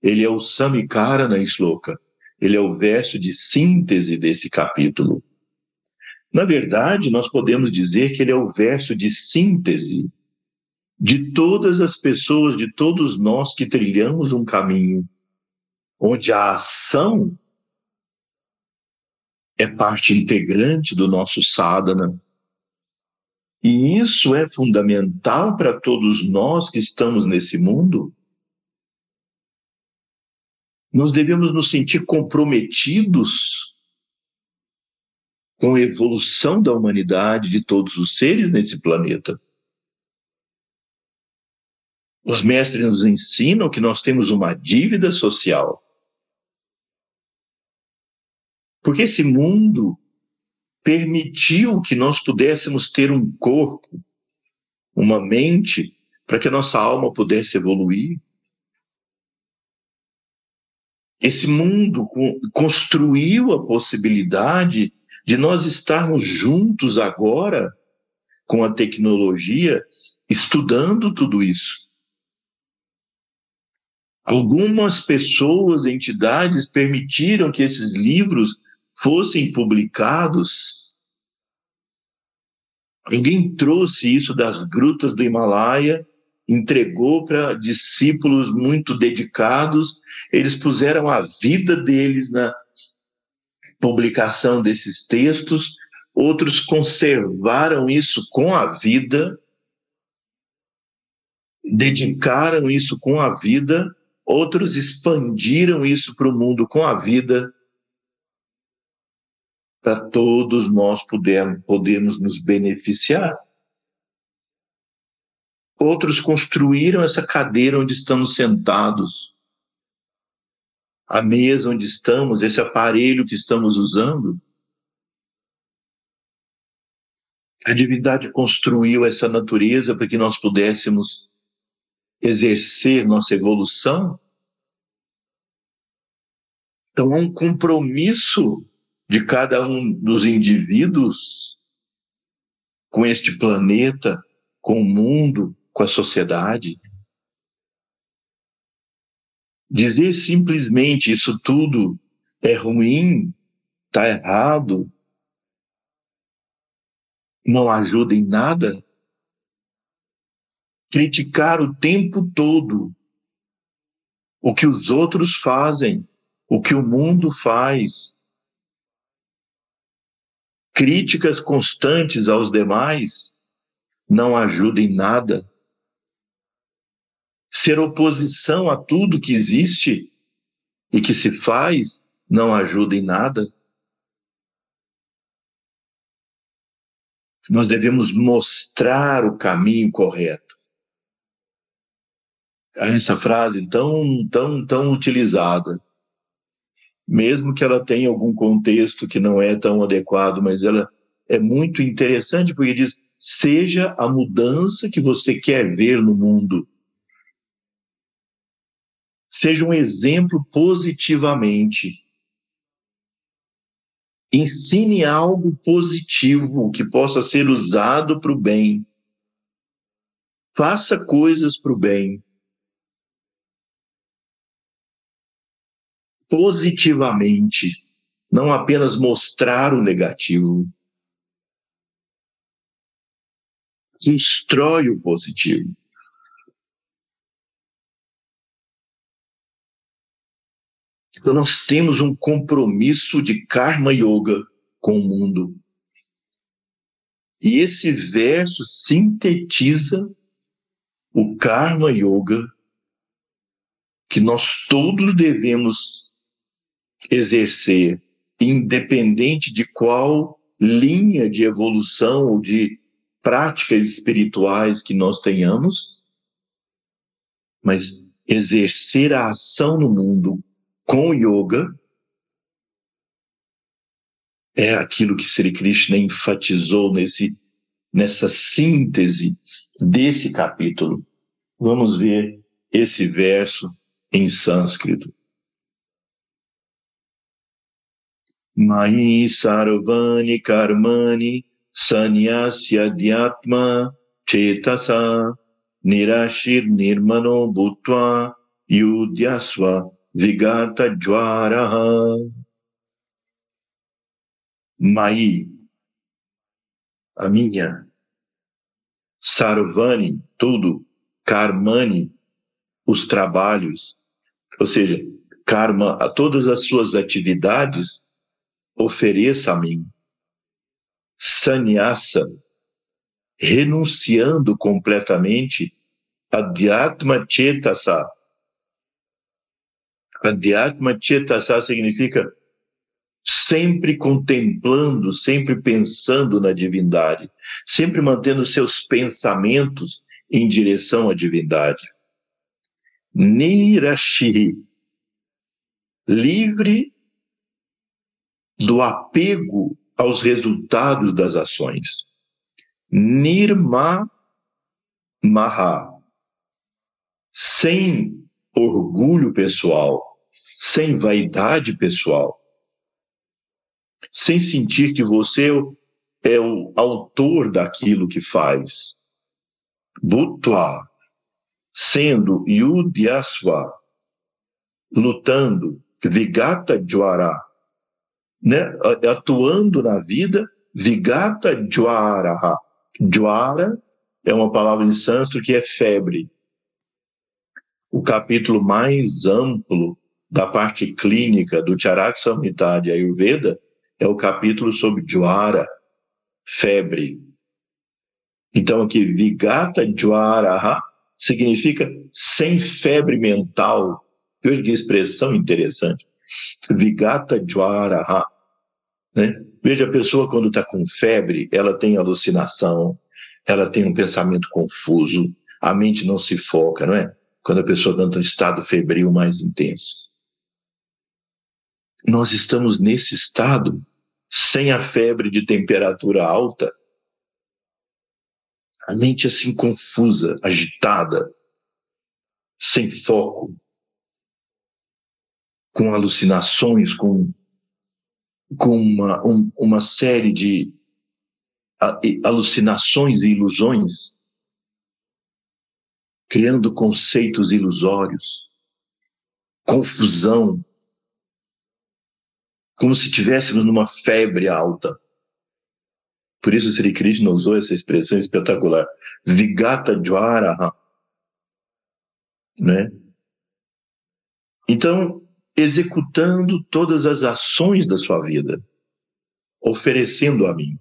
ele é o Samikara Sloka, ele é o verso de síntese desse capítulo. Na verdade, nós podemos dizer que ele é o verso de síntese de todas as pessoas, de todos nós que trilhamos um caminho onde a ação é parte integrante do nosso sadhana. E isso é fundamental para todos nós que estamos nesse mundo. Nós devemos nos sentir comprometidos com a evolução da humanidade, de todos os seres nesse planeta. Os mestres nos ensinam que nós temos uma dívida social. Porque esse mundo permitiu que nós pudéssemos ter um corpo, uma mente, para que a nossa alma pudesse evoluir. Esse mundo construiu a possibilidade de nós estarmos juntos agora com a tecnologia, estudando tudo isso. Algumas pessoas, entidades permitiram que esses livros fossem publicados. Alguém trouxe isso das grutas do Himalaia, entregou para discípulos muito dedicados, eles puseram a vida deles na publicação desses textos, outros conservaram isso com a vida, dedicaram isso com a vida, outros expandiram isso para o mundo com a vida, para todos nós podermos, podermos nos beneficiar. Outros construíram essa cadeira onde estamos sentados a mesa onde estamos, esse aparelho que estamos usando. A divindade construiu essa natureza para que nós pudéssemos exercer nossa evolução. Então, há um compromisso de cada um dos indivíduos com este planeta, com o mundo, com a sociedade. Dizer simplesmente isso tudo é ruim, está errado, não ajuda em nada. Criticar o tempo todo o que os outros fazem, o que o mundo faz. Críticas constantes aos demais não ajudam em nada ser oposição a tudo que existe e que se faz não ajuda em nada. Nós devemos mostrar o caminho correto. Essa frase tão, tão, tão utilizada, mesmo que ela tenha algum contexto que não é tão adequado, mas ela é muito interessante porque diz: seja a mudança que você quer ver no mundo seja um exemplo positivamente. Ensine algo positivo que possa ser usado para o bem. Faça coisas para o bem. Positivamente, não apenas mostrar o negativo. Destrói o positivo. Então, nós temos um compromisso de karma yoga com o mundo. E esse verso sintetiza o karma yoga que nós todos devemos exercer, independente de qual linha de evolução ou de práticas espirituais que nós tenhamos, mas exercer a ação no mundo com yoga é aquilo que Sri Krishna enfatizou nesse, nessa síntese desse capítulo. Vamos ver esse verso em sânscrito. Mai sarvani karmani sanyasya dhyatma chetasa nirashir nirmano bhutva yudhyasva Vigata Jwaraha. Mai, a minha. Sarvani, tudo. Karmani, os trabalhos. Ou seja, karma, a todas as suas atividades, ofereça a mim. Sannyasa, renunciando completamente. Adhyatma Chetasa, Adhyatma Chetasa significa sempre contemplando, sempre pensando na divindade, sempre mantendo seus pensamentos em direção à divindade. Nirashi, livre do apego aos resultados das ações. Nirma Maha, sem orgulho pessoal, sem vaidade pessoal, sem sentir que você é o autor daquilo que faz. Bhutva, sendo Yudhyasva, lutando, Vigata Jwara, né? atuando na vida, Vigata Jwara. Jwara é uma palavra em sânscrito que é febre o capítulo mais amplo da parte clínica do Charak Samhita de Ayurveda é o capítulo sobre Jwara, febre. Então aqui, Vigata Jwaraha significa sem febre mental. Que expressão interessante. Vigata Jwaraha. Né? Veja a pessoa quando está com febre, ela tem alucinação, ela tem um pensamento confuso, a mente não se foca, não é? quando a pessoa está em estado febril mais intenso. Nós estamos nesse estado sem a febre de temperatura alta, a mente assim confusa, agitada, sem foco, com alucinações, com, com uma, um, uma série de alucinações e ilusões criando conceitos ilusórios, confusão, como se estivéssemos numa febre alta. Por isso Sri Krishna usou essa expressão espetacular, Vigata Jwaraha. Né? Então, executando todas as ações da sua vida, oferecendo a mim.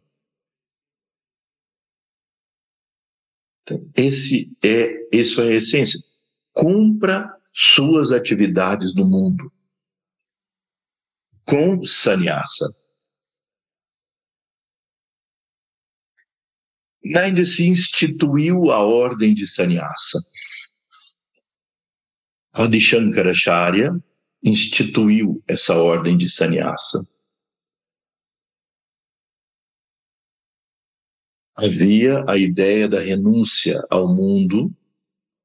Então, esse é, isso é a essência. Cumpra suas atividades no mundo com sannyasa. Ainda se instituiu a ordem de sannyasa. Adi Shankaracharya instituiu essa ordem de sannyasa. havia a ideia da renúncia ao mundo,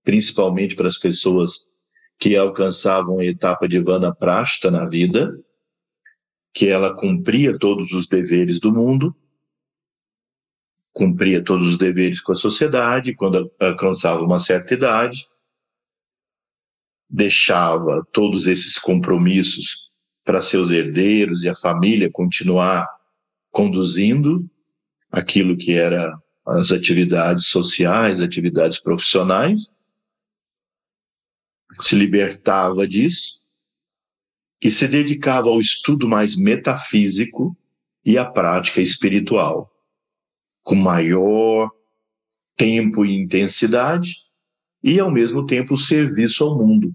principalmente para as pessoas que alcançavam a etapa de Vana Prasta na vida, que ela cumpria todos os deveres do mundo, cumpria todos os deveres com a sociedade, quando alcançava uma certa idade, deixava todos esses compromissos para seus herdeiros e a família continuar conduzindo aquilo que era as atividades sociais, atividades profissionais, se libertava disso e se dedicava ao estudo mais metafísico e à prática espiritual, com maior tempo e intensidade e, ao mesmo tempo, o serviço ao mundo,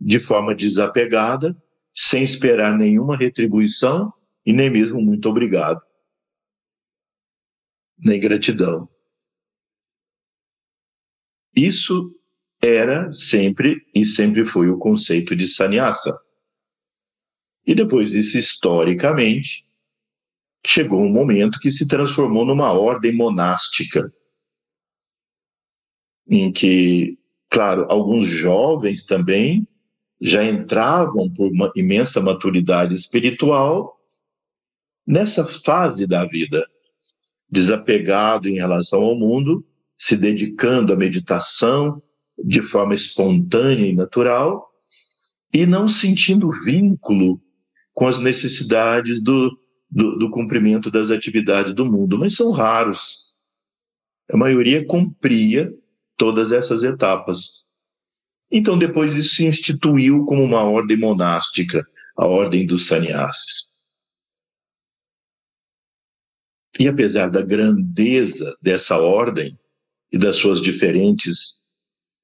de forma desapegada, sem esperar nenhuma retribuição e nem mesmo muito obrigado, nem gratidão. Isso era sempre e sempre foi o conceito de sannyasa. E depois disso, historicamente, chegou um momento que se transformou numa ordem monástica, em que, claro, alguns jovens também já entravam por uma imensa maturidade espiritual nessa fase da vida, desapegado em relação ao mundo, se dedicando à meditação de forma espontânea e natural e não sentindo vínculo com as necessidades do, do, do cumprimento das atividades do mundo, mas são raros. A maioria cumpria todas essas etapas. Então, depois isso se instituiu como uma ordem monástica, a ordem dos sannyasis. E apesar da grandeza dessa ordem e das suas diferentes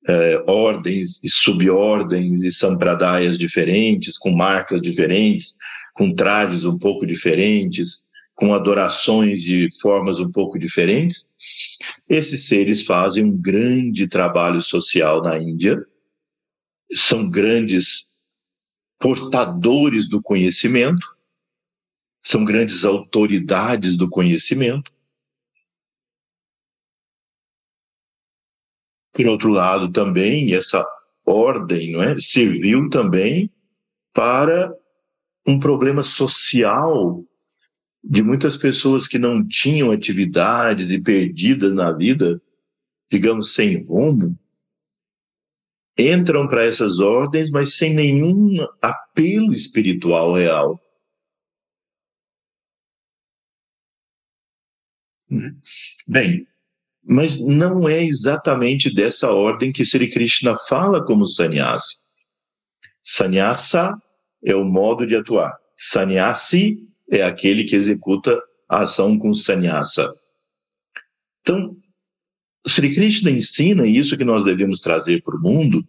eh, ordens e subordens e sampradayas diferentes, com marcas diferentes, com trajes um pouco diferentes, com adorações de formas um pouco diferentes, esses seres fazem um grande trabalho social na Índia, são grandes portadores do conhecimento, são grandes autoridades do conhecimento. Por outro lado, também essa ordem não é, serviu também para um problema social de muitas pessoas que não tinham atividades e perdidas na vida, digamos, sem rumo, entram para essas ordens, mas sem nenhum apelo espiritual real. Bem, mas não é exatamente dessa ordem que Sri Krishna fala como sannyasi. Sannyasa é o modo de atuar. Sannyasi é aquele que executa a ação com sannyasa. Então, Sri Krishna ensina isso que nós devemos trazer para o mundo,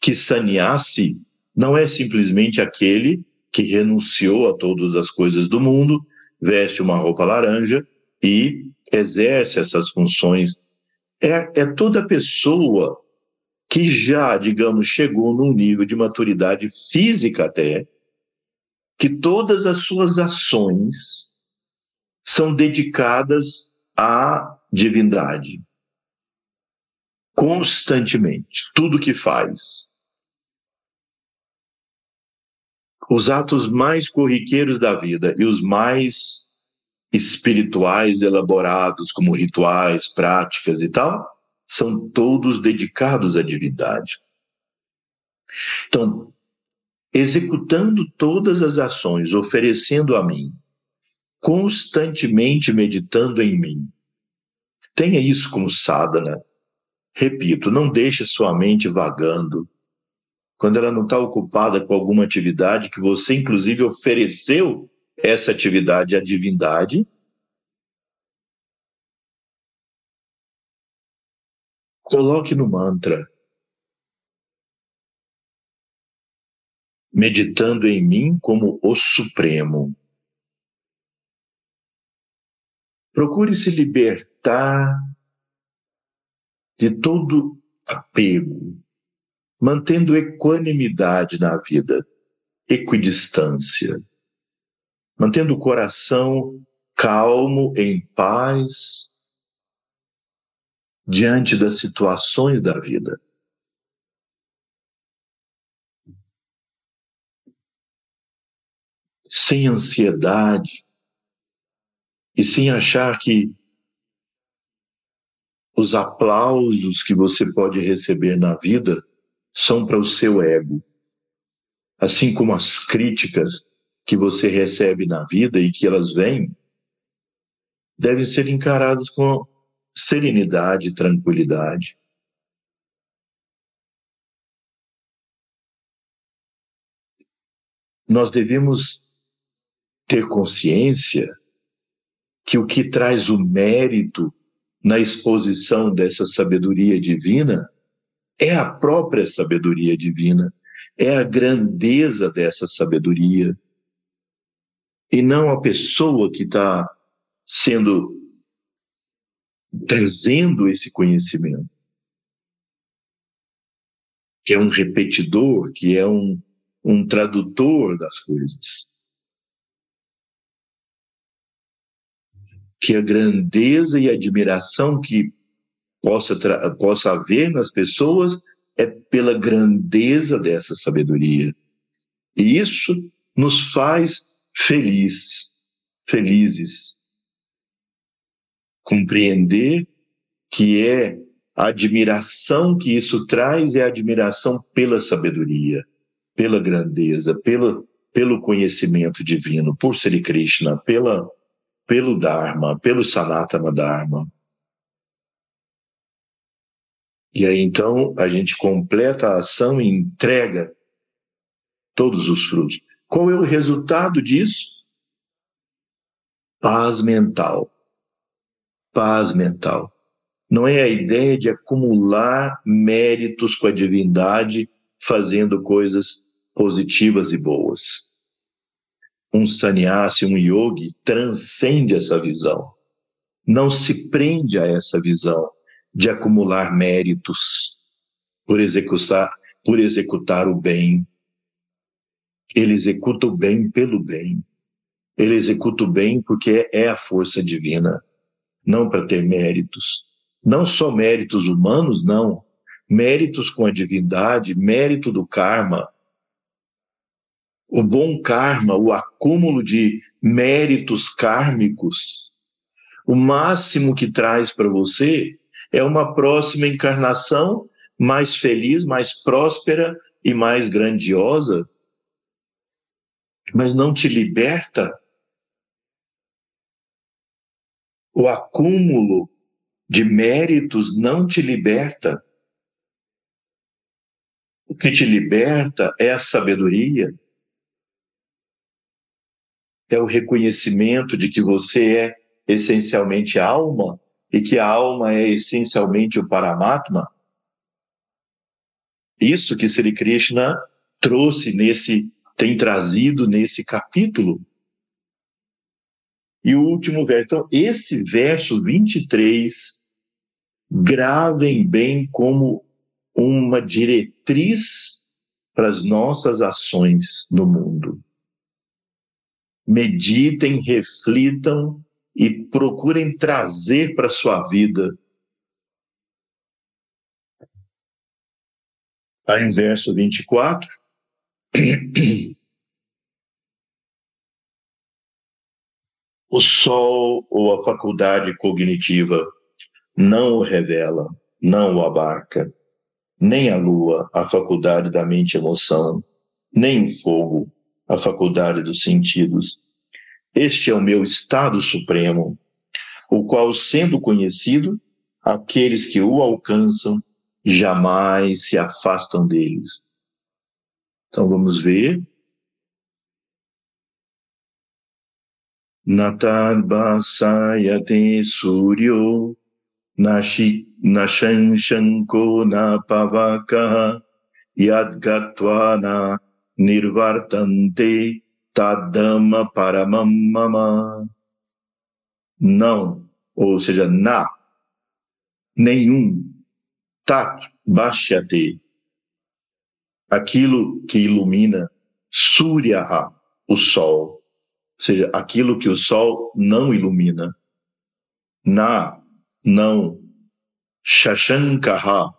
que sannyasi não é simplesmente aquele que renunciou a todas as coisas do mundo, veste uma roupa laranja e exerce essas funções. É, é toda pessoa que já, digamos, chegou num nível de maturidade física até, que todas as suas ações são dedicadas à divindade. Constantemente, tudo que faz. Os atos mais corriqueiros da vida e os mais espirituais elaborados, como rituais, práticas e tal, são todos dedicados à divindade. Então, executando todas as ações, oferecendo a mim, constantemente meditando em mim. Tenha isso como sadhana. Repito, não deixe sua mente vagando. Quando ela não está ocupada com alguma atividade que você, inclusive, ofereceu essa atividade à divindade, coloque no mantra. meditando em mim como o Supremo. Procure se libertar de todo apego, mantendo equanimidade na vida, equidistância, mantendo o coração calmo, em paz, diante das situações da vida. sem ansiedade, e sim achar que os aplausos que você pode receber na vida são para o seu ego. Assim como as críticas que você recebe na vida e que elas vêm, devem ser encaradas com serenidade e tranquilidade. Nós devemos ter consciência que o que traz o mérito na exposição dessa sabedoria divina é a própria sabedoria divina, é a grandeza dessa sabedoria, e não a pessoa que está sendo trazendo esse conhecimento, que é um repetidor, que é um, um tradutor das coisas. Que a grandeza e a admiração que possa, possa haver nas pessoas é pela grandeza dessa sabedoria. E isso nos faz feliz, felizes. Compreender que é a admiração que isso traz é a admiração pela sabedoria, pela grandeza, pelo, pelo conhecimento divino, por Sri Krishna, pela pelo Dharma, pelo Sanatana Dharma. E aí então a gente completa a ação e entrega todos os frutos. Qual é o resultado disso? Paz mental. Paz mental. Não é a ideia de acumular méritos com a divindade fazendo coisas positivas e boas um sannyasi, um yogi, transcende essa visão. Não se prende a essa visão de acumular méritos por executar, por executar o bem. Ele executa o bem pelo bem. Ele executa o bem porque é a força divina, não para ter méritos. Não só méritos humanos, não. Méritos com a divindade, mérito do karma, o bom karma, o acúmulo de méritos kármicos, o máximo que traz para você é uma próxima encarnação mais feliz, mais próspera e mais grandiosa, mas não te liberta. O acúmulo de méritos não te liberta. O que te liberta é a sabedoria, é o reconhecimento de que você é essencialmente alma e que a alma é essencialmente o Paramatma. Isso que Sri Krishna trouxe nesse, tem trazido nesse capítulo. E o último verso, então, esse verso 23, gravem bem como uma diretriz para as nossas ações no mundo meditem, reflitam e procurem trazer para a sua vida. Aí em verso 24. O sol ou a faculdade cognitiva não o revela, não o abarca, nem a lua, a faculdade da mente emoção, nem o fogo, a faculdade dos sentidos. Este é o meu estado supremo, o qual, sendo conhecido, aqueles que o alcançam jamais se afastam deles. Então vamos ver. Natad basayate suryo nashanshanko na pavaka yadgatva na nirvartante tadama paramamama. Não, ou seja, na, nenhum, tat, bashyate, aquilo que ilumina, suryaha, o sol, ou seja, aquilo que o sol não ilumina, na, não, shashankaha,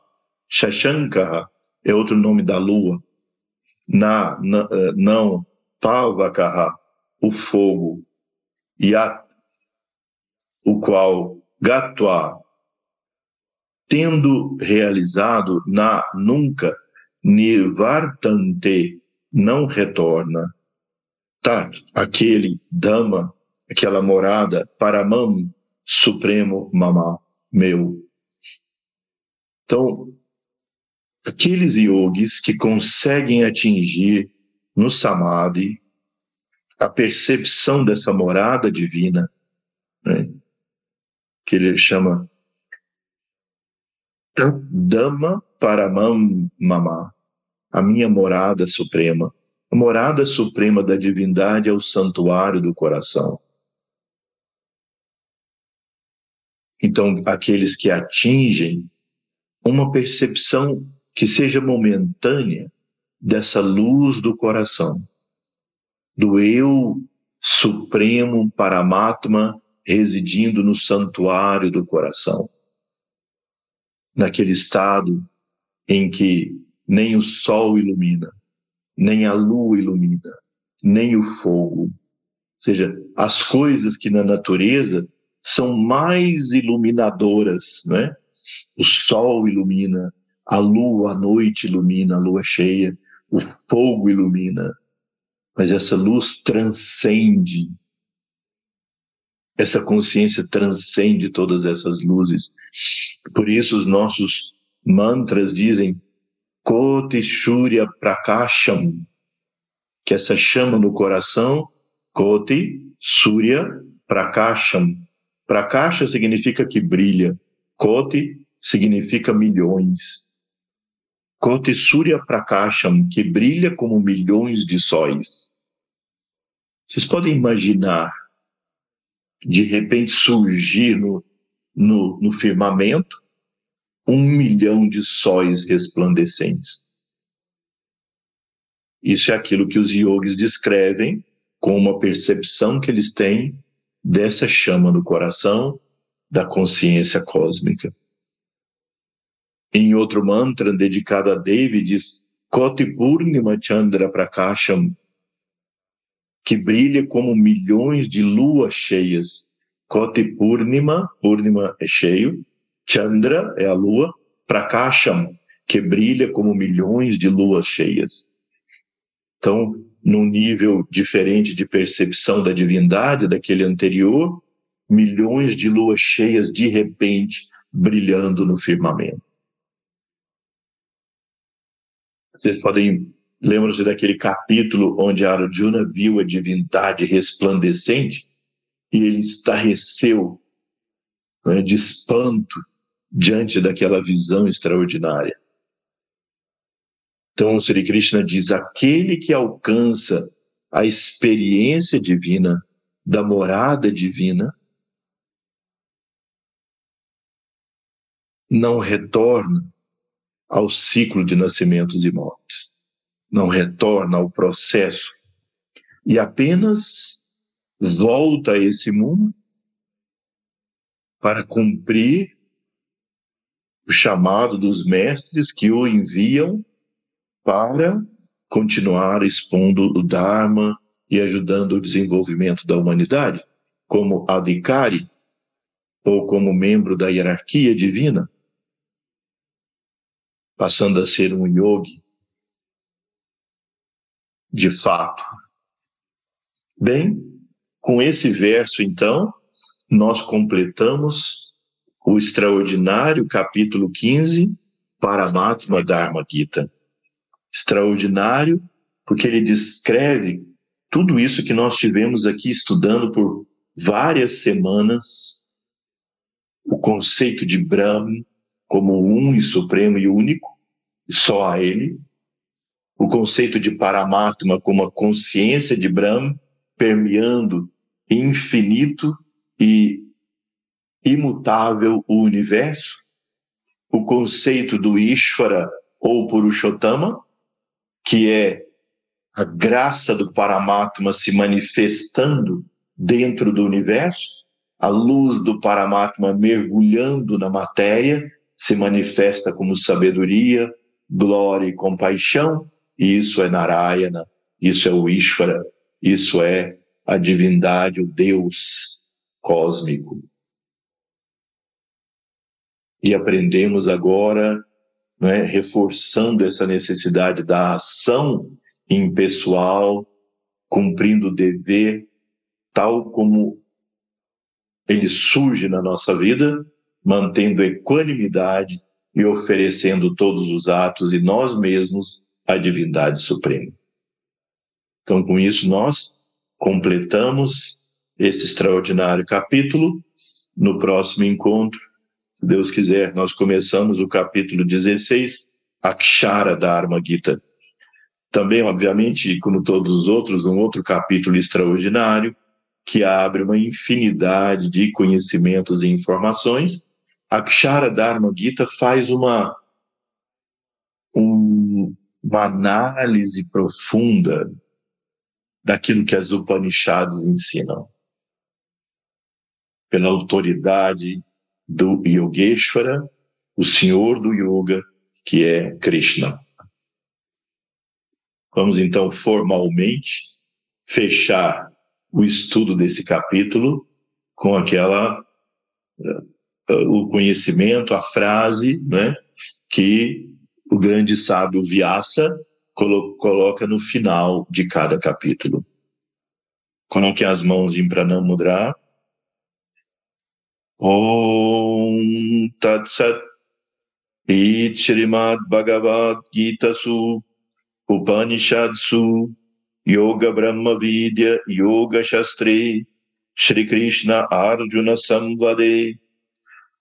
shashankaha é outro nome da lua, na, na eh, não, Pavakaha, o fogo, Yat, o qual Gatwa, tendo realizado na nunca nirvartante, não retorna. Tá, aquele Dhamma, aquela morada, Paramam, Supremo Mama, meu. Então, aqueles yogis que conseguem atingir no Samadhi a percepção dessa morada divina, né, que ele chama Dhamma Paramam Mama, a minha morada suprema. A morada suprema da divindade é o santuário do coração. Então, aqueles que atingem uma percepção que seja momentânea dessa luz do coração, do eu supremo Paramatma residindo no santuário do coração. Naquele estado em que nem o sol ilumina, nem a lua ilumina, nem o fogo. Ou seja, as coisas que na natureza são mais iluminadoras, né? O sol ilumina, a lua à noite ilumina, a lua cheia, o fogo ilumina, mas essa luz transcende. Essa consciência transcende todas essas luzes. Por isso os nossos mantras dizem Koti Shurya Prakasham, que essa chama no coração, Koti Surya Prakasham. Prakasha significa que brilha, Koti significa milhões. Koti Surya Prakasham, que brilha como milhões de sóis. Vocês podem imaginar, de repente surgir no, no, no firmamento um milhão de sóis resplandecentes. Isso é aquilo que os yogis descrevem com uma percepção que eles têm dessa chama no coração da consciência cósmica. Em outro mantra dedicado a Devi diz Koti Purnima Chandra Prakasham, que brilha como milhões de luas cheias. Koti Purnima, Purnima é cheio, Chandra é a lua, Prakasham, que brilha como milhões de luas cheias. Então, num nível diferente de percepção da divindade daquele anterior, milhões de luas cheias de repente brilhando no firmamento. Vocês podem lembram-se daquele capítulo onde Arjuna viu a divindade resplandecente e ele estarreceu né, de espanto diante daquela visão extraordinária. Então, o Sri Krishna diz: aquele que alcança a experiência divina, da morada divina, não retorna ao ciclo de nascimentos e mortes, não retorna ao processo. E apenas volta a esse mundo para cumprir o chamado dos mestres que o enviam para continuar expondo o Dharma e ajudando o desenvolvimento da humanidade, como adhikari ou como membro da hierarquia divina, passando a ser um yogi de fato. Bem, com esse verso, então, nós completamos o extraordinário capítulo 15, Paramatma Dharma Gita. Extraordinário, porque ele descreve tudo isso que nós tivemos aqui estudando por várias semanas, o conceito de Brahma como um e supremo e único, só a ele, o conceito de Paramatma como a consciência de Brahma permeando infinito e imutável o universo, o conceito do Ishvara ou Purushottama, que é a graça do Paramatma se manifestando dentro do universo, a luz do Paramatma mergulhando na matéria, se manifesta como sabedoria, glória e compaixão, e isso é Narayana, isso é o Ishvara, isso é a divindade, o Deus cósmico. e aprendemos agora, né, reforçando essa necessidade da ação impessoal, cumprindo o dever tal como ele surge na nossa vida, mantendo equanimidade e oferecendo todos os atos e nós mesmos à divindade suprema. Então, com isso, nós completamos esse extraordinário capítulo. No próximo encontro, se Deus quiser, nós começamos o capítulo 16, Akshara Dharma Gita. Também, obviamente, como todos os outros, um outro capítulo extraordinário, que abre uma infinidade de conhecimentos e informações. Akshara Dharma Gita faz uma, um, uma análise profunda daquilo que as Upanishads ensinam. Pela autoridade do Yogeshwara, o senhor do yoga, que é Krishna. Vamos então formalmente fechar o estudo desse capítulo com aquela o conhecimento, a frase, né, que o grande sábio Vyasa coloca no final de cada capítulo. Coloquem as mãos em Pranamudra. Om Tat Sat Shrimad Bhagavad Gita Su Upanishad Su Yoga Brahma Vidya Yoga Shastri Shri Krishna Arjuna Samvade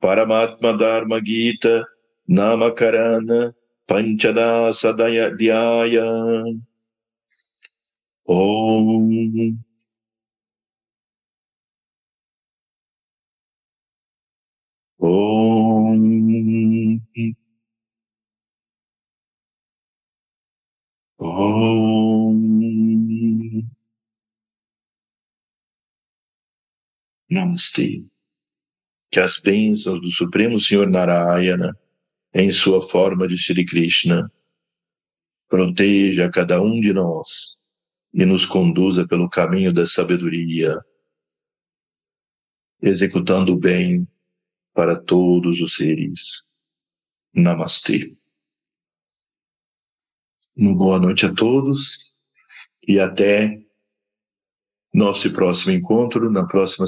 Paramatma Dharma Gita Namakarana Panchadasadhyaya Om. Om. Om. Namaste. Que as bênçãos do Supremo Senhor Narayana em sua forma de Sri Krishna, proteja cada um de nós e nos conduza pelo caminho da sabedoria, executando o bem para todos os seres. Namastê. Uma boa noite a todos e até nosso próximo encontro na próxima